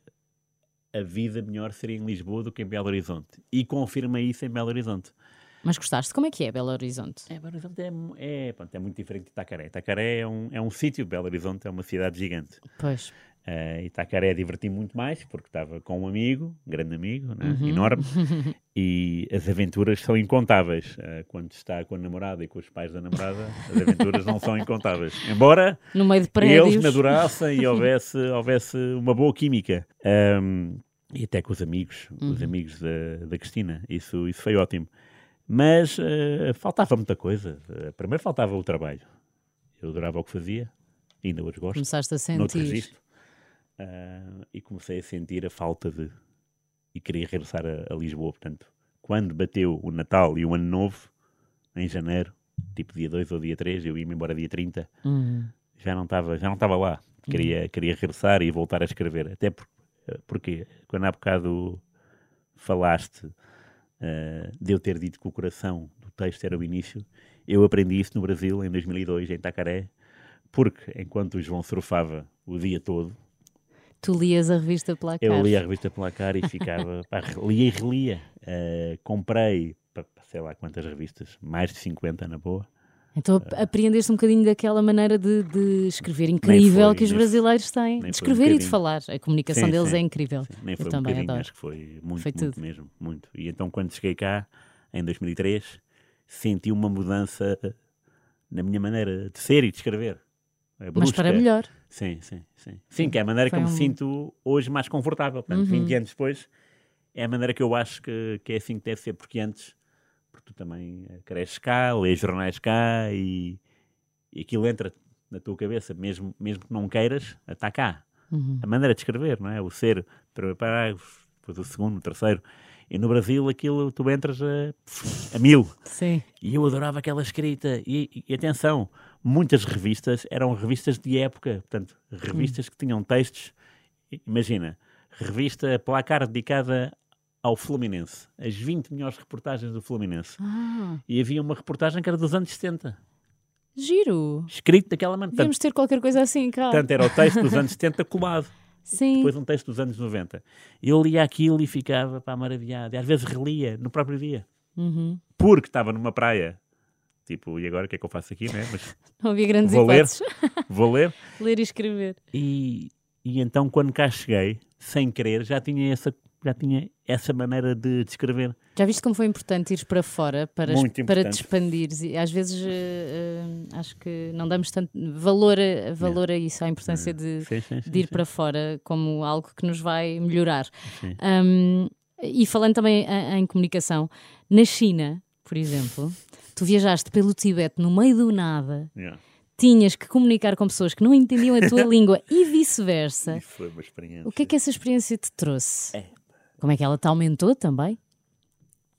a vida melhor seria em Lisboa do que em Belo Horizonte. E confirma isso em Belo Horizonte. Mas gostaste? Como é que é Belo Horizonte? É, Belo Horizonte é, é, pronto, é muito diferente de Itacaré. Itacaré é um, é um sítio, Belo Horizonte é uma cidade gigante. Pois. Uh, Itacaré diverti muito mais porque estava com um amigo, um grande amigo, né, Uhum. enorme, e as aventuras são incontáveis. Uh, quando está com a namorada e com os pais da namorada, as aventuras não são incontáveis. Embora No meio de prédios. eles madurassem e houvesse, houvesse uma boa química. Um, e até com os amigos, os Uhum. amigos da, da Cristina. Isso, isso foi ótimo. Mas uh, faltava muita coisa. Uh, primeiro faltava o trabalho. Eu adorava o que fazia, ainda hoje gosto Começaste a sentir. Ah, e comecei a sentir a falta de. E queria regressar a, a Lisboa. Portanto, quando bateu o Natal e o Ano Novo, em janeiro, tipo dia 2 ou dia 3, eu ia-me embora dia 30, Uhum. já não estava lá. Queria, queria regressar e voltar a escrever. Até por, eh, porque, quando há bocado falaste ah, de eu ter dito que o coração do texto era o início, eu aprendi isso no Brasil, em 2002, em Tacaré, porque enquanto o João surfava o dia todo, Tu lias a revista Placar. eu lia a revista Placar e ficava, pá, lia e relia. Ah, comprei, sei lá quantas revistas, mais de 50 na boa. Então ap- apreendeste um bocadinho daquela maneira de, de escrever incrível foi, que os brasileiros têm. De foi um escrever e de falar. A comunicação Sim, deles sim, é incrível. Sim, nem Eu foi um também adoro. acho que foi muito, Foi muito mesmo, muito. E então quando cheguei cá, em 2003, senti uma mudança na minha maneira de ser e de escrever. É Mas para melhor. Sim, sim, sim. Sim, que é a maneira Foi que eu me sinto hoje mais confortável. Portanto, Uhum. 20 anos depois, é a maneira que eu acho que, que é assim que deve ser, porque antes, porque tu também eh, cresces cá, lês jornais cá e, e aquilo entra na tua cabeça, mesmo, mesmo que não queiras, está cá. Uhum. A maneira de escrever, não é? O ser, primeiro parágrafo, depois o segundo, o terceiro. E no Brasil aquilo tu entras a, a mil. Sim. E eu adorava aquela escrita. E, e atenção, muitas revistas eram revistas de época, portanto, revistas que tinham textos. Imagina, revista Placar dedicada ao Fluminense, as 20 melhores reportagens do Fluminense. Ah, E havia uma reportagem que era dos anos 70, giro. escrito daquela maneira. Devíamos ter qualquer coisa assim cá. Portanto, era o texto dos anos 70 colado. Sim. Depois um texto dos anos 90. Eu lia aquilo e ficava pá, maravilhado. E às vezes relia no próprio dia. Uhum. Porque estava numa praia Tipo, e agora o que é que eu faço aqui, né? Mas Não havia grandes Vou ler. vou ler. ler e escrever. E, e então, quando cá cheguei, sem querer, já tinha essa, já tinha essa maneira de descrever. Já viste como foi importante ires para fora para, para te expandires? E às vezes eh, acho que não damos tanto valor a, valor a isso, à importância de, Sim, sim, sim, de ir para fora como algo que nos vai melhorar. Um, e falando também em, em comunicação, na China, por exemplo, tu viajaste pelo Tibete no meio do nada, Yeah. tinhas que comunicar com pessoas que não entendiam a tua língua e vice-versa. Foi uma experiência. O que é que essa experiência te trouxe? É. Como é que ela te aumentou também?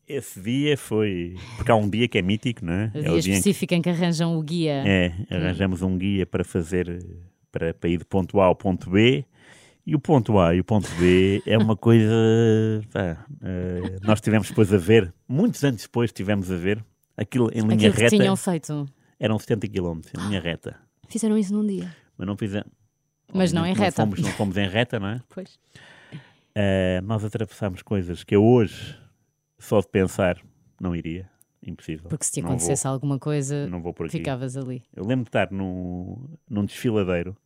Esse dia foi. Porque há um dia que é mítico, não é? O é dia o dia em que específico em que arranjam o guia. é, arranjamos um guia para fazer. Para, para ir de ponto A ao ponto B. E o ponto A e o ponto B é uma coisa. pá, eh, nós tivemos depois a ver, muitos anos depois tivemos a ver, aquilo em linha Aquilo que reta. tinham feito. Eram 70 km em linha reta. Fizeram isso num dia. Mas não fizemos. Mas não em obviamente reta. fomos, não fomos em reta, não é? Pois. Eh, nós atravessámos coisas que eu hoje, só de pensar, não iria. Impossível. Porque se te acontecesse alguma coisa, vou, não vou por aqui. ficavas ali. Eu lembro de estar num, num desfiladeiro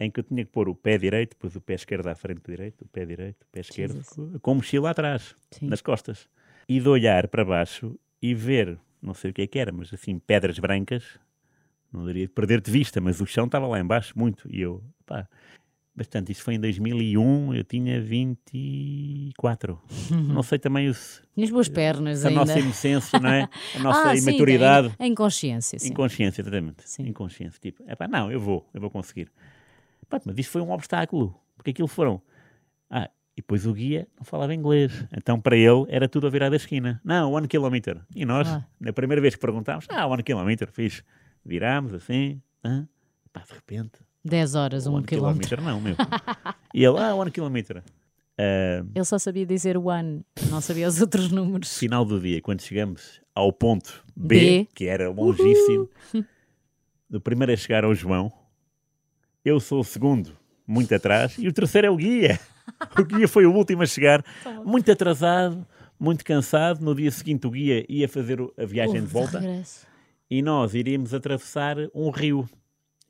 em que eu tinha que pôr o pé direito, depois o pé esquerdo à frente do direito, o pé direito, o pé esquerdo, Jesus. com- com mochila atrás, Sim. nas costas. E de olhar para baixo e ver, não sei o que é que era, mas assim, pedras brancas, não diria de perder de vista, mas o chão estava lá embaixo muito. E eu, pá, bastante. Isso foi em 2001, eu tinha 24. não sei também o, se Tinhas boas pernas a ainda. nossa inocência, não é? A nossa ah, sim, imaturidade. Em, em consciência, sim. Inconsciência, exatamente. Sim. Inconsciência. Tipo, epá, não, eu vou, eu vou conseguir. Pá, mas isso foi um obstáculo, porque aquilo foram. Ah, e depois o guia não falava inglês. Então para ele era tudo a virar da esquina. Não, one kilometer. E nós, Ah. na primeira vez que perguntámos, ah, one kilometer, fiz. Virámos assim, ah, pá, de repente. 10 horas, um one quilómetro. kilometer não, meu. e ele, ah, one kilometer. Ah, Ele só sabia dizer one, não sabia os outros números. final do dia, quando chegamos ao ponto B, B. que era longíssimo, o primeiro a chegar ao João, eu sou o segundo, muito atrás, e o terceiro é o guia. O guia foi o último a chegar, muito atrasado, muito cansado. No dia seguinte, o guia ia fazer o- a viagem de Houve volta regresso. e nós iríamos atravessar um rio.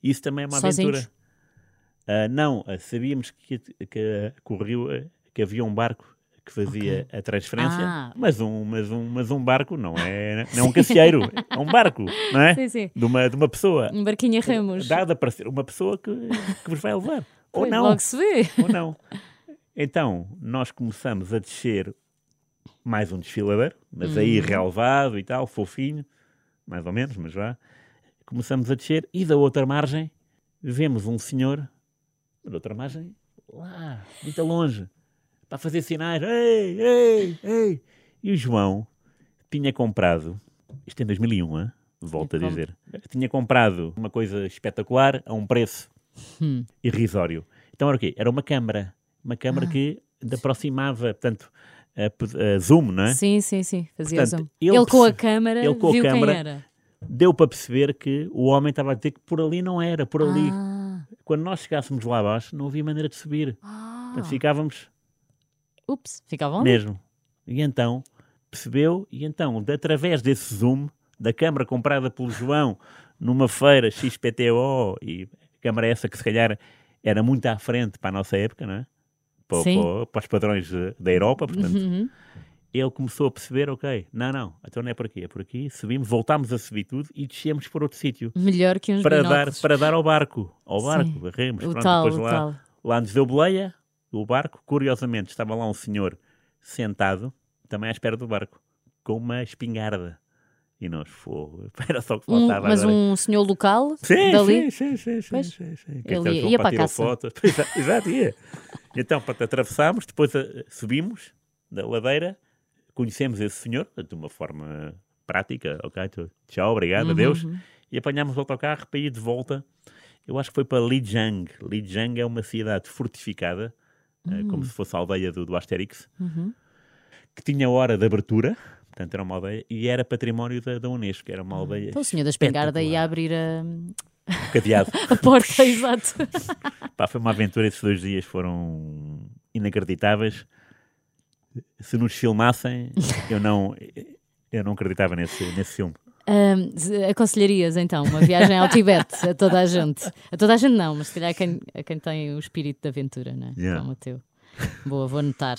Isso também é uma Sozinhos? aventura. Ah, não, ah, sabíamos que, que, rio, ah, que havia um barco que fazia a transferência, Ah. mas, um, mas, um, mas um barco não é, não é um cacieiro, é um barco, não é? Sim, sim. De, uma, de uma pessoa. Um barquinho a remos. Dada para ser uma pessoa que, que vos vai levar. Ou não, Logo se vê. ou não. Então, nós começamos a descer mais um desfiladeiro, mas aí Uhum. relevado e tal, fofinho, mais ou menos, mas já. Começamos a descer e da outra margem vemos um senhor, da outra margem, lá, muito longe, para fazer sinais, ei, ei, ei. E o João tinha comprado, isto em 2001, hein? volto a Tinha dizer, tinha comprado uma coisa espetacular a um preço Hum. irrisório. Então era o quê? Era uma câmara. Uma câmara Ah. que aproximava, portanto, a, a zoom, não é? Sim, sim, sim. Fazia Portanto, zoom. ele Ele, com a câmara ele com a viu câmara- quem era. Deu para perceber que o homem estava a dizer que por ali não era, por ali. Ah, Quando nós chegássemos lá abaixo, não havia maneira de subir. ah. Portanto, ficávamos Ups, ficavam mesmo. E então, percebeu, e então, de, através desse zoom, da câmara comprada pelo João numa feira XPTO, e a câmara essa que se calhar era muito à frente para a nossa época, não é? Para, para- para os padrões da Europa, portanto, Uhum. Ele começou a perceber, ok, não, não, então não é por aqui, é por aqui, subimos, voltámos a subir tudo e descemos para outro sítio. Melhor que uns Para dar, para dar ao barco, ao Sim. barco, remos, O pronto, tal, depois lá, tal. lá nos deu boleia, o barco, curiosamente estava lá um senhor sentado, também à espera do barco, com uma espingarda. E nós, fogo, era só o que Um- faltava mas agora. um senhor local Sim, dali. sim, sim, sim, sim, sim, sim. Ele ia- ia para a caça. Exato, exato, ia. Então, para atravessarmos, depois eh, subimos da ladeira, conhecemos esse senhor, de uma forma prática, ok, tu- tchau, obrigado, Uhum, adeus, e apanhámos o autocarro para ir de volta. Eu acho que foi para Lijiang. Lijiang é uma cidade fortificada, eh, como se fosse a aldeia do, do Asterix, Uhum. que tinha hora de abertura, portanto era uma aldeia, e era património da, da Unesco, era uma aldeia Então o senhor da espingarda ia abrir a, cadeado. a porta, exato. Pá, foi uma aventura, esses dois dias foram inacreditáveis. Se nos filmassem, eu não, eu não acreditava nesse, nesse filme. Aconselharias então uma viagem ao Tibete a toda a gente? A toda a gente não, mas se calhar a quem, a quem tem o espírito de aventura, não é? Yeah. Como o teu. Boa, vou anotar.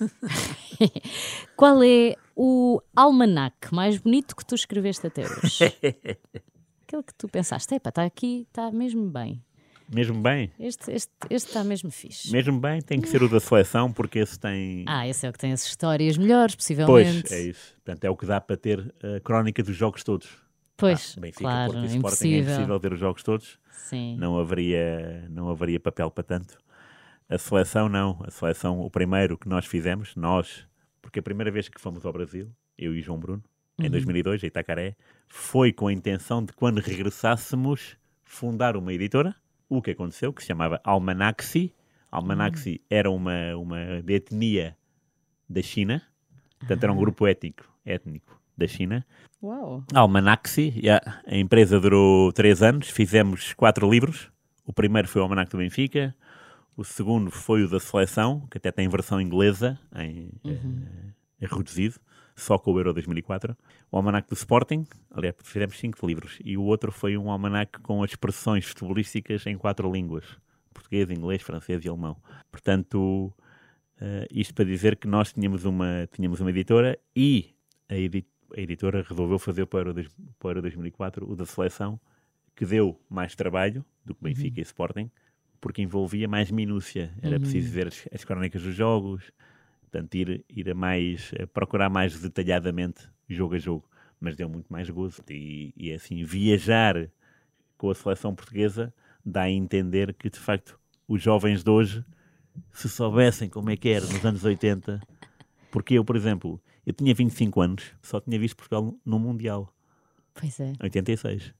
Qual é o almanac mais bonito que tu escreveste até hoje? Aquele que tu pensaste, epá, está aqui, está mesmo bem. Mesmo bem, Este este este está mesmo fixe. mesmo bem, tem que ser o da seleção, porque esse tem. Ah, esse é o que tem as histórias melhores, pois, possivelmente. é isso. Portanto, é o que dá para ter a crónica dos jogos todos. Pois, Ah, Benfica, claro, Porto e Sporting é impossível. impossível ter os jogos todos. Sim. Não haveria, não haveria papel para tanto. A seleção não. A seleção, o primeiro que nós fizemos, nós, porque a primeira vez que fomos ao Brasil, eu e João Bruno, Uhum. em 2002, em Itacaré, foi com a intenção de quando regressássemos fundar uma editora. O que aconteceu, que se chamava Almanaxi. Almanaxi Uhum. era uma, uma etnia da China. Portanto, Ah. era um grupo étnico, étnico da China. Uau. Almanaxi, yeah. a empresa durou três anos, fizemos quatro livros. O primeiro foi o Almanac do Benfica, o segundo foi o da Seleção, que até tem versão inglesa, em, eh, reduzido, só com o Euro 2004. O Almanac do Sporting, aliás, fizemos cinco livros, e o outro foi um almanac com as expressões futebolísticas em quatro línguas, português, inglês, francês e alemão. Portanto, eh, isto para dizer que nós tínhamos uma, tínhamos uma editora e a, a editora resolveu fazer para o para o Euro 2004 o da seleção, que deu mais trabalho do que Benfica e Sporting, porque envolvia mais minúcia. Era preciso ver as, as crónicas dos jogos, portanto, ir, ir a mais, a procurar mais detalhadamente jogo a jogo. Mas deu muito mais gozo. E, e assim, viajar com a seleção portuguesa dá a entender que, de facto, os jovens de hoje, se soubessem como é que era nos anos 80, porque eu, por exemplo, eu tinha 25 anos, só tinha visto Portugal no Mundial, Pois é. 86.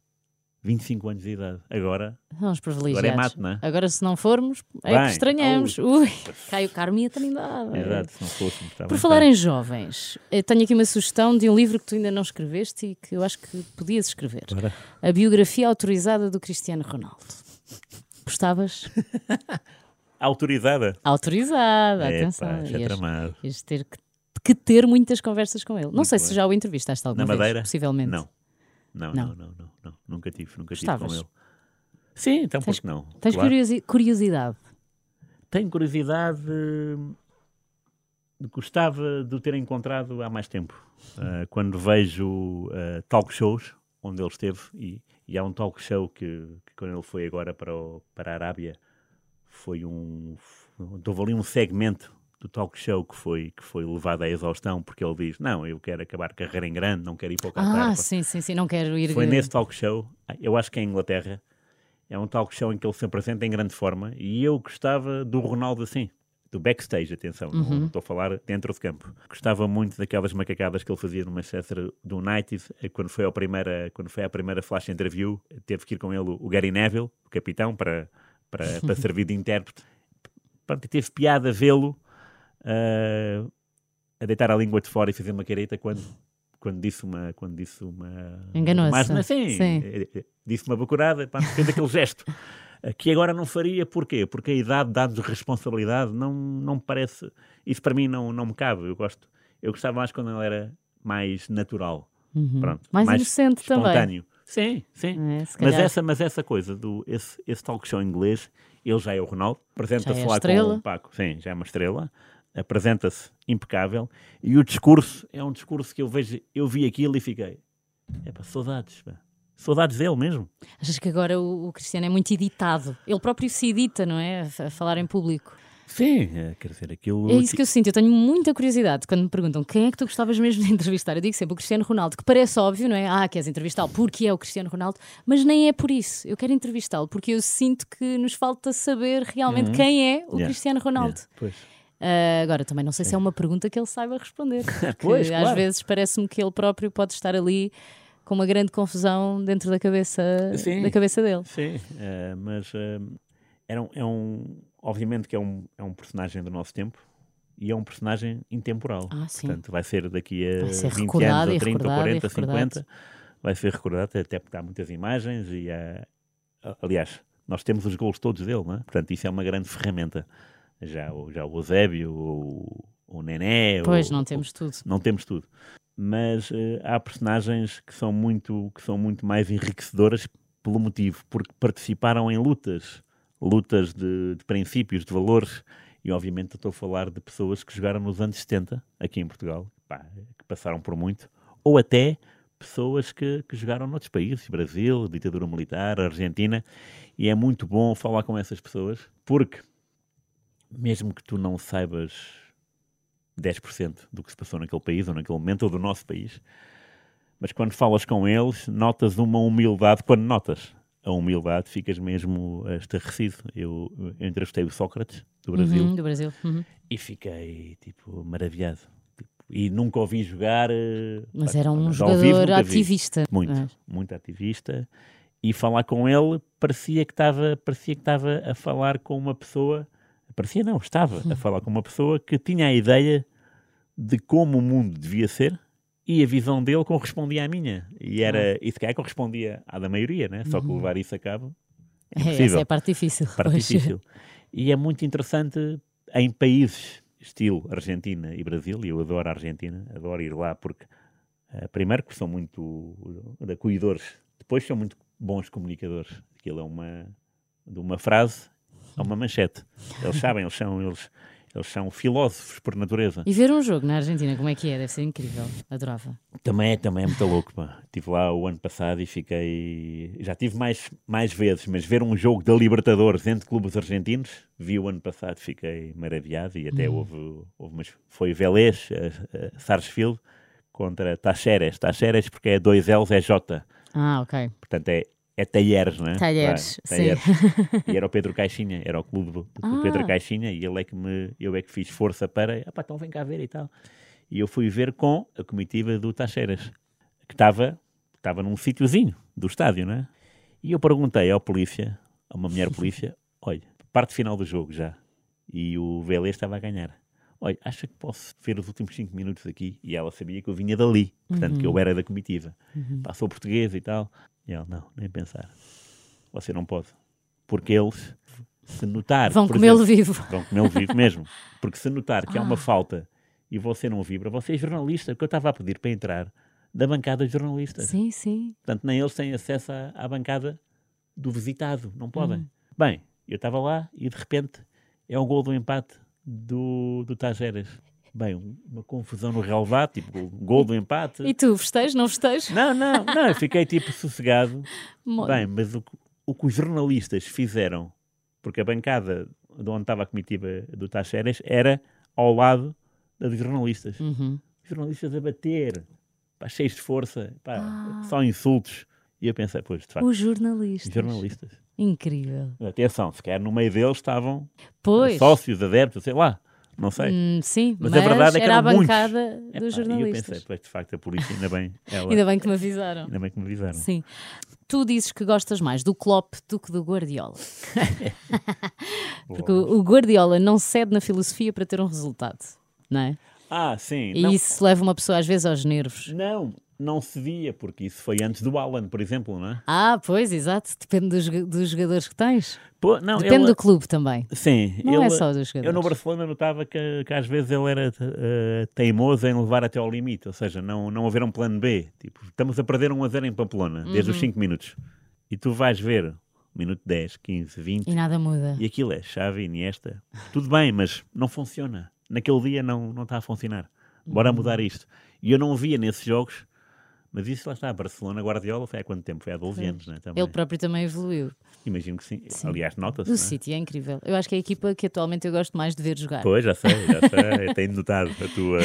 25 anos de idade. Agora, São os privilegiados. Agora é mato, não é? Agora, se não formos, é Bem, que estranhamos. Ui, Caio Carmo e a Trindade. exato, se não fôssemos. Por falar em jovens, tenho aqui uma sugestão de um livro que tu ainda não escreveste e que eu acho que podias escrever. Bora. A biografia autorizada do Cristiano Ronaldo. Gostavas? Autorizada. Autorizada, É, atenção. pá, já Ias- tramado. ias ter que, que ter muitas conversas com ele. Não Muito sei se bem. já o entrevistaste alguma Na vez. Madeira? Possivelmente. Não. Não, Não. não, não, não. Nunca tive, nunca Gostavas? tive com ele. Sim, então Tens- por que não? Tens Claro. curiosi- curiosidade? Tenho curiosidade. Gostava de o ter encontrado há mais tempo. Ah, quando vejo ah, talk shows onde ele esteve, e, e há um talk show que, que quando ele foi agora para, o- para a Arábia, foi um. Houve ali um segmento do talk show que foi, que foi levado à exaustão, porque ele diz: Não, eu quero acabar carreira em grande, não quero ir para o Qatar. Ah, sim, sim, sim. Não quero ir. Foi nesse talk show, eu acho que é em Inglaterra, é um talk show em que ele se apresenta em grande forma e eu gostava do Ronaldo assim, do backstage, atenção, não- Uhum. não estou a falar dentro de campo. Gostava muito daquelas macacadas que ele fazia no Manchester do United, eh, quando foi, ao primeira, quando foi à primeira flash interview, teve que ir com ele o Gary Neville, o capitão, para, para, para servir de intérprete. Pronto, teve piada vê-lo ah, a deitar a língua de fora e fazer uma careta quando, quando disse uma. Quando disse uma Enganou-se. Mas, sim, Sim. eh, eh, disse uma bacurada, pá, fez aquele gesto. Que agora não faria, porquê? Porque a idade dá-nos responsabilidade, não, não me parece. Isso para mim não, não me cabe. Eu gosto. Eu gostava mais quando ele era mais natural. Pronto, Uhum. Mais inocente também. espontâneo. Sim, sim. É, mas, essa, mas essa coisa do esse, esse talk show inglês, ele já é o Ronaldo, apresenta-se é lá estrela. com o Paco, sim, já é uma estrela, apresenta-se impecável, e o discurso é um discurso que eu vejo, eu vi aquilo e fiquei, é pá, saudades, pá. saudades dele mesmo. Achas que agora o, o Cristiano é muito editado? Ele próprio se edita, não é? A, falar em público. Sim, é, quer dizer, aquilo. É isso que eu sinto. Eu tenho muita curiosidade quando me perguntam quem é que tu gostavas mesmo de entrevistar. Eu digo sempre o Cristiano Ronaldo, que parece óbvio, não é? Ah, queres entrevistá-lo porque é o Cristiano Ronaldo, mas nem é por isso. Eu quero entrevistá-lo porque eu sinto que nos falta saber realmente quem é o Yeah, Cristiano Ronaldo. yeah, pois. Ah, agora, também não sei se é uma pergunta que ele saiba responder. Porque Pois, às claro. vezes parece-me que ele próprio pode estar ali com uma grande confusão dentro da cabeça, Sim. da cabeça dele. Sim, eh, mas eh, era um- é um. Obviamente que é um, é um personagem do nosso tempo e é um personagem intemporal. Ah, sim. Portanto, vai ser daqui a Vai ser 20 recordado anos, e ou 30, ou recordado e 40, recordado. 50. Vai ser recordado, até porque há muitas imagens e há. Aliás, nós temos os gols todos dele, não é? Portanto, isso é uma grande ferramenta. Já, o- já o Eusébio, o, o Nené. Pois, o- não temos tudo. não temos tudo. mas eh, há personagens que são muito que são muito mais enriquecedoras pelo motivo porque participaram em lutas lutas de, de princípios de valores e obviamente estou a falar de pessoas que jogaram nos anos 70 aqui em Portugal pá, que passaram por muito ou até pessoas que, que jogaram noutros países Brasil ditadura militar Argentina e é muito bom falar com essas pessoas porque mesmo que tu não saibas 10% do que se passou naquele país ou naquele momento ou do nosso país. Mas quando falas com eles, notas uma humildade. Quando notas a humildade, ficas mesmo estarrecido. Eu, eu entrevistei o Sócrates, do Brasil, Uhum, do Brasil. Uhum. e fiquei, tipo, maravilhado. Tipo, e nunca ouvi jogar. eh, Mas pá, era um ao vivo jogador nunca vi. ativista. Muito, é? muito ativista. E falar com ele parecia que estava parecia que estava a falar com uma pessoa. Parecia não, estava a falar com uma pessoa que tinha a ideia de como o mundo devia ser e a visão dele correspondia à minha. E era, e se calhar correspondia à da maioria, né? Só que levar isso a cabo é É, essa impossível. é a parte difícil. parte pois. difícil. E é muito interessante em países estilo Argentina e Brasil, e eu adoro a Argentina, adoro ir lá porque, eh, primeiro, que são muito eh, acolhedores, depois são muito bons comunicadores. Aquilo é uma, de uma frase a uma manchete. Eles sabem, eles são, eles, eles são filósofos por natureza. E ver um jogo na Argentina, como é que é? Deve ser incrível. Adorava. Também é, também é muito louco, pá. Estive lá o ano passado e fiquei. Já tive mais, mais vezes, mas ver um jogo da Libertadores entre clubes argentinos, vi o ano passado, fiquei maravilhado e até houve, houve umas. Foi Vélez, eh, eh, Sarsfield, contra Tacheres. Tacheres porque é dois L's, é J. Ah, ok. Portanto é. É Talheres, não é? Talheres, Vai, sim. Talheres. E era o Pedro Caixinha, era o clube do, Ah. Pedro Caixinha e ele é que me, eu é que fiz força para, ah pá, então vem cá ver e tal. E eu fui ver com a comitiva do Taxeiras, que estava estava num sítiozinho do estádio, não é? E eu perguntei ao polícia, a uma mulher polícia, olha, parte final do jogo já, e o Vélez estava a ganhar. Olha, acha que posso ver os últimos 5 minutos aqui? E ela sabia que eu vinha dali, portanto, que eu era da comitiva. Passou português e tal. E ela, não, nem pensar. Você não pode. Porque eles, se notar... Vão comê-lo vivo. Vão comê-lo vivo mesmo. Porque se notar que há Ah. uma falta e você não vibra, você é jornalista, que eu estava a pedir para entrar da bancada de jornalistas. Sim, sim. Portanto, nem eles têm acesso à, à bancada do visitado, não podem. Hum. Bem, eu estava lá e de repente é o gol do empate do, do Tajeras. Bem, um- uma confusão no relevado, tipo, gol do empate. E tu, festejas, não festejas? Não, não, não, eu fiquei tipo sossegado. Bem, mas o, que- o que os jornalistas fizeram, porque a bancada de onde estava a comitiva do Tacheras era ao lado da dos jornalistas. Uhum. Os jornalistas a bater, pá, cheios de força, pá, Ah. só insultos. E eu pensei, pois, de facto, Os jornalistas. os jornalistas. Incrível. Atenção, se calhar no meio deles estavam Pois. sócios, adeptos, sei lá, não sei. Hum, sim, Mas mas, a verdade é que era a eram muitos. bancada Epá, dos e eu jornalistas. pensei, pois, de facto, a polícia, ainda bem, ela, Ainda bem que me avisaram. ainda bem que me avisaram. Sim. Tu dizes que gostas mais do Klopp do que do Guardiola. Porque o o Guardiola não cede na filosofia para ter um resultado, não é? Ah, sim. E não, isso leva uma pessoa às vezes aos nervos. Não, não se via, porque isso foi antes do Alan, por exemplo, não é? Ah, pois, exato. Depende dos, dos jogadores que tens. Pô, não, Depende ele- do clube também. Sim, Não é ele- só dos Eu no jogadores. Barcelona notava que, que às vezes ele era eh, teimoso em levar até ao limite, ou seja, não, não haver um plano B. Tipo, estamos a perder um a 0 em Pamplona, desde Uhum. os 5 minutos. E tu vais ver, minuto 10, 15, 20, E nada muda. e aquilo é Xavi, Iniesta. Tudo bem, mas não funciona. Naquele dia não, não está a funcionar. Bora Uhum. mudar isto. E eu não via nesses jogos, mas isso lá está. Barcelona, Guardiola, foi há quanto tempo? Foi há 12 anos, né? Também. Ele próprio também evoluiu. Imagino que sim. Sim. Aliás, nota-se. O né? City é incrível. Eu acho que é a equipa que atualmente eu gosto mais de ver jogar. Pois, já sei, já sei. Tenho notado a tua,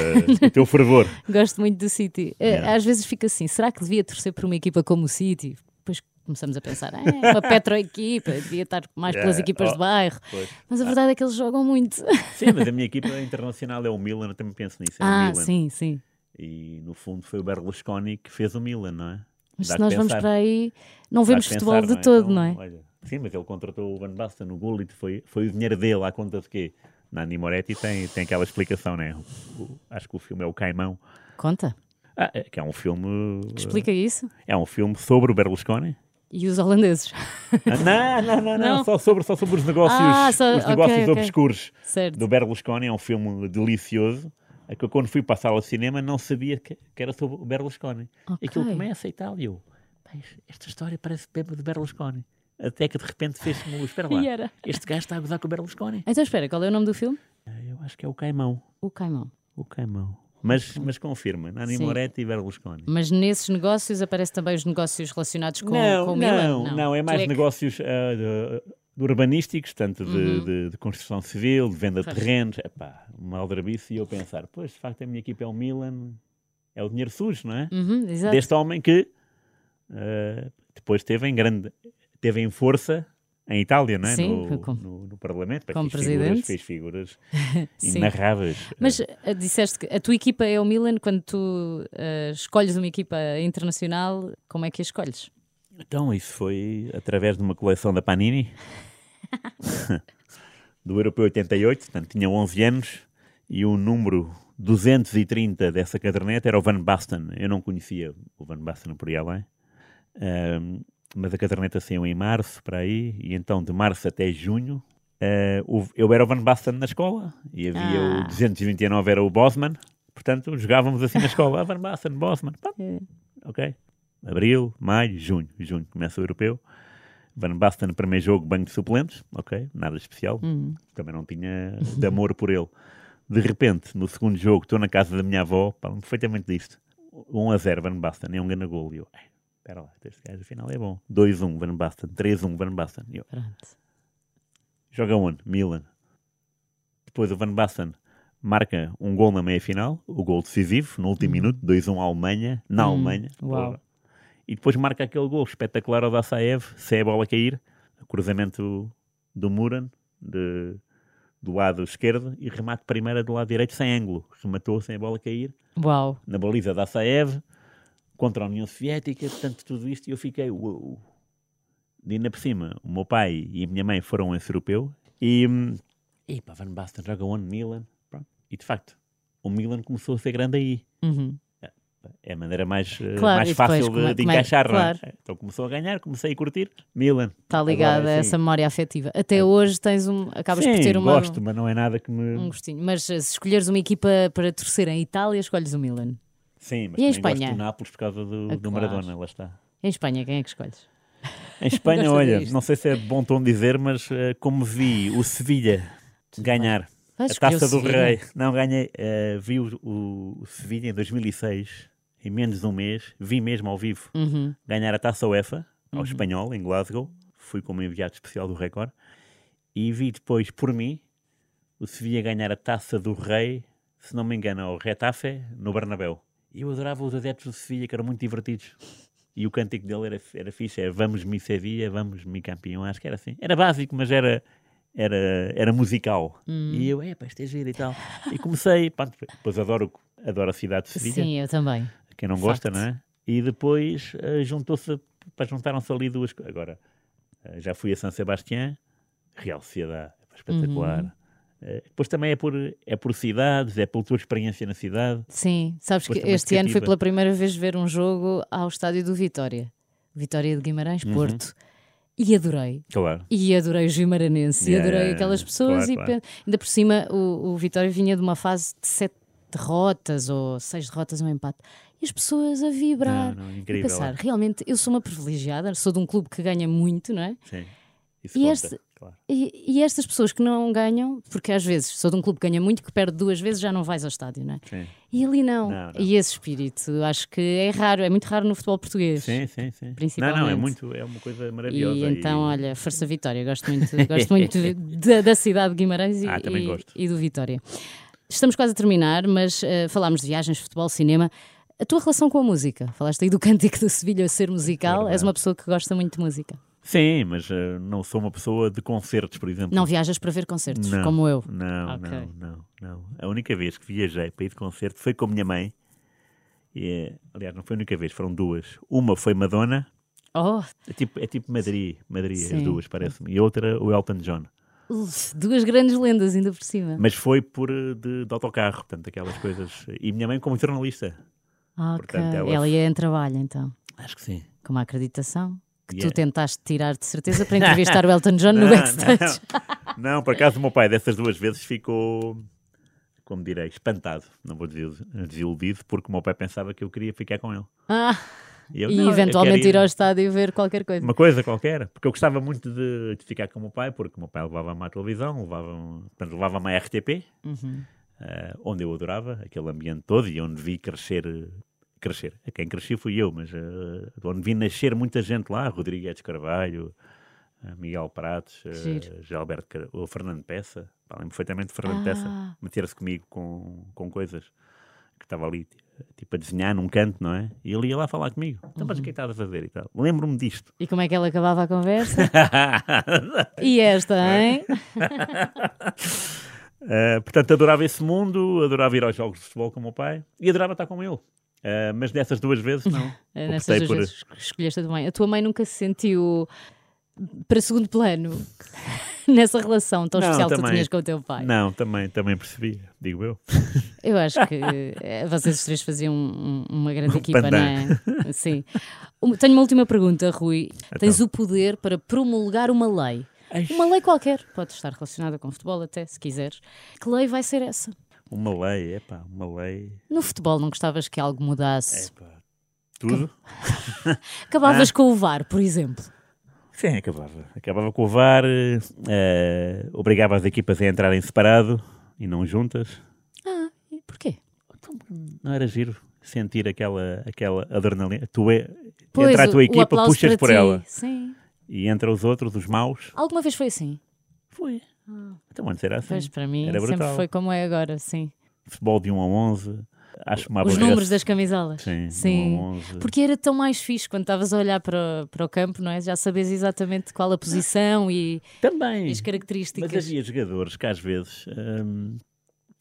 o teu fervor. Gosto muito do City. Eh, Yeah. Às vezes fica assim: será que devia torcer por uma equipa como o City? Depois começamos a pensar: é uma petro-equipa, devia estar mais pelas Yeah. equipas Oh, de bairro. Pois. Mas a verdade é que eles jogam muito. Sim, mas a minha equipa internacional é o Milan, eu também penso nisso. É ah, sim, sim. E no fundo foi o Berlusconi que fez o Milan, não é? Mas Dá se que nós vamos pensar. para aí, não vemos que futebol pensar, de não é? todo, Então, não é? olha, sim, mas ele contratou o Van Basten no Gullit, foi, foi o dinheiro dele à conta de quê? Nani Moretti tem, tem aquela explicação, né? O- o- acho que o filme é o Caimão. Conta, Ah, é, que é um filme. uh, explica isso. É um filme sobre o Berlusconi. E os holandeses, Ah, não, não, não, não? Só, sobre, só sobre os negócios, Ah, só- os negócios ok. obscuros certo? do Berlusconi. É um filme delicioso que eu, quando fui para a sala de cinema, não sabia que, que era sobre o Berlusconi. Ok. Aquilo começa e tal, e eu, "Pá, isto- esta história parece Pepe de Berlusconi. Até que de repente fez-se-me luz. Espera lá, este gajo está a gozar com o Berlusconi. Então espera, qual é o nome do filme? Ah, Eu acho que é o Caimão. O Caimão. O Caimão. Mas, mas confirma, Nani Sim. Moretti e Berlusconi. Mas nesses negócios aparecem também os negócios relacionados com, não, com o não, Milan? não, é Tu mais que- negócios de, de urbanísticos, tanto de, Uhum. de- de construção civil, de venda de terrenos. Epá, uma aldrabice e eu pensar, pois, de facto, a minha equipa é o Milan, é o dinheiro sujo, não é? Uhum. Deste homem que ah, depois teve em grande, teve em força em Itália, não é? Sim, no, como- no, no Parlamento. Como fez figuras- presidente. Fez figuras inarráveis. Mas ah, disseste que a tua equipa é o Milan, quando tu ah, escolhes uma equipa internacional, como é que a escolhes? Então, isso foi através de uma coleção da Panini, do Europeu 88, portanto, tinha 11 anos, e o número 230 dessa caderneta era o Van Basten. Eu não conhecia o Van Basten por aí além, Ahm, mas a caderneta saiu em março, para aí, e então de março até junho, o- eu era o Van Basten na escola, e havia Ah. o 229 era o Bosman, portanto, jogávamos assim na escola, ah, Van Basten, Bosman, pá, É. ok? Abril, maio, junho. Junho começa o europeu. Van Basten, primeiro jogo, banco de suplentes. Ok, nada especial. Uhum. Também não tinha de amor por ele. De repente, no segundo jogo, estou na casa da minha avó, falam perfeitamente disto. 1 a 0, Van Basten, é um grande gol. E eu, "Ai, espera lá, este gajo afinal é bom. 2-1, Van Basten. 3-1, Van Basten. E eu, Pronto. joga onde? Milan. Depois o Van Basten marca um gol na meia-final, o gol decisivo, no último minuto, 2-1 à Alemanha, na Hum, Alemanha. uau. Porra. E depois marca aquele gol espetacular ao Dassaev, se é a bola cair, cruzamento do Muran, de- do lado esquerdo, e remate primeira do lado direito sem ângulo. Rematou sem a bola cair, Uau. na baliza da Dassaev, contra a União Soviética, portanto tudo isto, e eu fiquei, uou. De ainda por cima, o meu pai e a minha mãe foram a esse europeu, e, hum, e pá, Van Basten joga onde? Milan, Pronto. e de facto, o Milan começou a ser grande aí. Uhum. É a maneira mais, eh, Claro, mais e depois fácil de, é- de como é- encaixar, claro. não é? Então começou a ganhar, comecei a curtir. Milan. Está ligada Agora, a essa sim. memória afetiva. Até hoje tens um. Acabas Sim, por ter uma, gosto, mas não é nada que me... um gostinho. Mas eh, se escolheres uma equipa para torcer em Itália, escolhes o Milan. Sim, mas E também gosto Espanha? do Nápoles por causa do, Ah, do claro. Maradona, lá está. Em Espanha, quem é que escolhes? Em Espanha, Gosto olha, disto. não sei se é bom tom dizer, mas eh, como vi o Sevilha ganhar a Taça do? Rei, não ganhei, eh, vi o, o, o Sevilha em 2006, em menos de um mês, vi mesmo ao vivo Uhum. ganhar a Taça UEFA ao Espanhol, em Glasgow. Fui como enviado especial do Record. E vi depois, por mim, o Sevilla ganhar a Taça do Rei, se não me engano, ao Retafe, no Bernabéu. E eu adorava os adeptos do Sevilla, que eram muito divertidos. E o cântico dele era, era fixe, é Vamos mi Sevilla, vamos mi campeão, acho que era assim. Era básico, mas era, era, era musical. E eu, é, pá, isto é giro e tal. E comecei, pronto, depois adoro, adoro a cidade de Sevilha Sim, eu também. Quem não gosta, Facto. não é? E depois eh, juntou-se, juntaram-se ali duas coisas. Agora, eh, já fui a San Sebastián, Real Sociedade, é espetacular. Uhum. Eh, depois também é por, é por cidades, é pela tua experiência na cidade. Sim, sabes Depois que este ano fui pela primeira vez ver um jogo ao estádio do Vitória. Vitória de Guimarães, Uhum. Porto. E adorei. Claro. E adorei o Gimaranense, e Yeah, adorei yeah, aquelas pessoas. Claro, e claro. ainda por cima, o, o Vitória vinha de uma fase de sete derrotas ou seis derrotas, um empate. E as pessoas a vibrar. Não, não, e pensar, é. realmente, eu sou uma privilegiada, sou de um clube que ganha muito, não é? Sim. Isso E este- claro. E, e estas pessoas que não ganham, porque às vezes sou de um clube que ganha muito, que perde duas vezes já não vais ao estádio, não é? Sim. E ali não. Não, não. E esse espírito, acho que é raro, é muito raro no futebol português. sim, sim, sim. Não, Principalmente. não, é muito, é uma coisa maravilhosa. E então, olha, Força Vitória, gosto muito, gosto muito da, da cidade de Guimarães e, Ah, e- e do Vitória. Estamos quase a terminar, mas eh, falámos de viagens, futebol, cinema. A tua relação com a música? Falaste aí do cântico do Sevilha ser musical. Verdade. És uma pessoa que gosta muito de música. Sim, mas eh, não sou uma pessoa de concertos, por exemplo. Não viajas para ver concertos, Não, como eu. Não, Ok. não, não, não. A única vez que viajei para ir de concerto foi com a minha mãe. E, eh, aliás, não foi a única vez, foram duas. Uma foi Madonna, Oh, é tipo, é tipo Madrid, Madrid, Sim. as duas, parece-me. E outra, o Elton John. uf, duas grandes lendas ainda por cima. Mas foi por eh, de, de autocarro, portanto, aquelas coisas. E minha mãe como jornalista. Ok. portanto, ela- Ela ia em trabalho, então, Acho que sim. com uma acreditação. Que Yeah. tu tentaste tirar de certeza para entrevistar o Elton John no Não, backstage. Não, não, por acaso o meu pai dessas duas vezes ficou como direi, espantado, não vou dizer desiludido, porque o meu pai pensava que eu queria ficar com ele. Ah, eu, e "Não, eventualmente ir ao estádio ver qualquer coisa. Uma coisa qualquer, porque eu gostava muito de, de ficar com o meu pai, porque o meu pai levava-me à televisão, levava-me portanto, levava-me à RTP, Uhum. eh, onde eu adorava aquele ambiente todo e onde vi crescer. Crescer. A quem cresci fui eu, mas eh, onde vi nascer muita gente lá, Rodrigues Carvalho, eh, Miguel Pratos, eh, Giro. Gilberto Car... o Fernando Peça, lembro perfeitamente de Fernando Ah. Peça, meter-se comigo com, com coisas que estava ali tipo a desenhar num canto, não é? E ele ia lá falar comigo. Então, mas o que é que estás a fazer e tal? Lembro-me disto. E como é que ela acabava a conversa? e esta, hein? Uh, portanto, adorava esse mundo, adorava ir aos jogos de futebol com o meu pai e adorava estar com ele. Uh, mas dessas duas vezes, não. Nessas duas por- vezes escolheste a tua mãe. A tua mãe nunca se sentiu para segundo plano nessa relação tão Não, especial que tu também. tinhas com o teu pai. Não, também, também percebi, digo eu. Eu acho que eh, vocês os três faziam um- uma grande equipa, pandan. não é? Sim. Um- Tenho uma última pergunta, Rui. Tens Então. o poder para promulgar uma lei. Uma lei qualquer, pode estar relacionada com futebol até, se quiseres. Que lei vai ser essa? Uma lei, epá, uma lei. No futebol não gostavas que algo mudasse? Epá, tudo? Acabavas Ah. com o VAR, por exemplo. Sim, acabava. Acabava com o VAR, eh, obrigava as equipas a entrarem separado e não juntas. Ah, e porquê? Não era giro sentir aquela, aquela adrenalina. Tu é, Pois, entra a o- tua o equipa, aplauso puxas por ti. ela. Sim. E entra os outros, os maus. Alguma vez foi assim? Foi. Então antes era assim. Pois, para mim Era sempre brutal. foi como é agora, sim. Futebol de 1 a 11. Acho uma Os números das camisolas. Sim, Sim. 1 a 11. Porque era tão mais fixe quando estavas a olhar para, para o campo, não é? Já sabes exatamente qual a posição e, Também. e as características. Mas havia jogadores que às vezes. hum,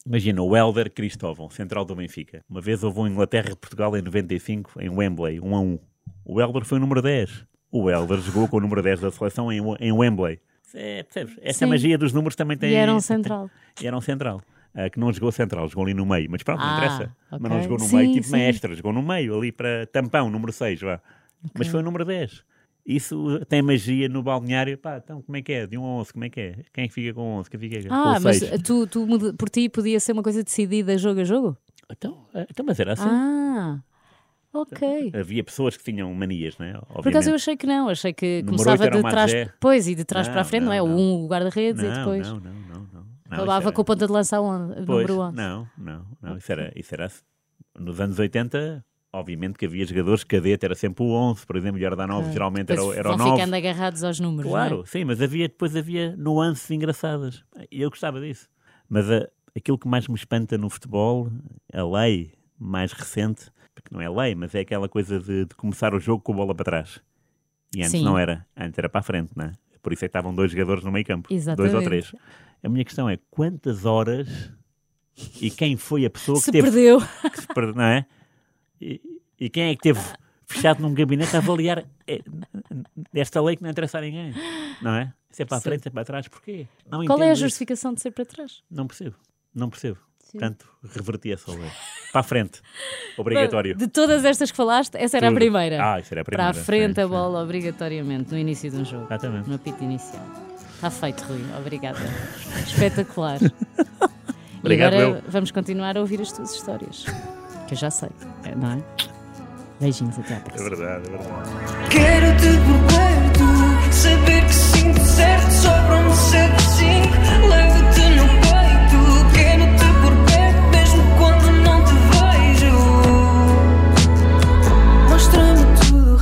imagina, o Helder Cristóvão, central do Benfica. Uma vez houve um Inglaterra-Portugal em 95, em Wembley, 1 a 1. O Helder foi o número 10. O Helder jogou com o número 10 da seleção em, em Wembley. É, percebes? Essa Sim. magia dos números também tem. E era um central. E era um central. Ah, que não jogou central, jogou ali no meio. Mas pronto, não Ah, interessa. Mas não jogou no Sim, meio, tipo sim. maestra. Jogou no meio, ali para tampão, número 6, vá. Mas foi o número 10. Isso tem magia no balneário. Pá, então como é que é? De 1 a 11, como é que é? Quem é fica com 11? Quem fica com Ah, o mas 6? tu, tu por ti podia ser uma coisa decidida jogo a jogo? Então, eh, então, mas era assim. Ah, ok. Havia pessoas que tinham manias, não é? Por acaso eu Obviamente. achei que não, achei que Número começava era de trás, Magé. pois, e de trás Não, para a frente, não, é? não, O não. um, o guarda-redes e depois não, não, não, não. isso era- com a ponta de lança on, Pois, número 11. Não, não, não. Isso era, isso era assim. Nos anos 80, obviamente que havia jogadores, cadete era sempre o 11, por exemplo, e Jordanov Ok. geralmente era, o- Depois era o vão 9. ficando agarrados aos números, Claro, não é? sim, mas havia, depois havia nuances engraçadas. E eu gostava disso. Mas a- aquilo que mais me espanta no futebol, a lei mais recente, porque não é lei, mas é aquela coisa de, de começar o jogo com a bola para trás. E antes Sim. não era. Antes era para a frente, não é? Por isso é que estavam dois jogadores no meio campo. Dois ou Exatamente. três. A minha questão é quantas horas e quem foi a pessoa Se que teve perdeu. que se perde, não é? E, e quem é que teve fechado num gabinete a avaliar eh, esta lei que não interessa a ninguém? Não é? Se é para a frente, se é para trás, porquê? Não Qual é a entendo isso. justificação de ser para trás? Não percebo. Não percebo. Portanto, reverti essa lei. Para a frente. Obrigatório. De todas estas que falaste, essa era a Tudo. primeira. Ah, isso era a para primeira. a frente sim, a sim. bola, obrigatoriamente, no início de um jogo. Exatamente. No apito inicial. Está feito, Rui. Obrigada. Espetacular. Obrigado, e agora eu. vamos continuar a ouvir as tuas histórias. Que eu já sei, é, não é? Beijinhos, até à É próxima. verdade, é verdade. Quero-te por perto, saber que sinto certo, sobram-me cedo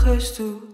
rosto.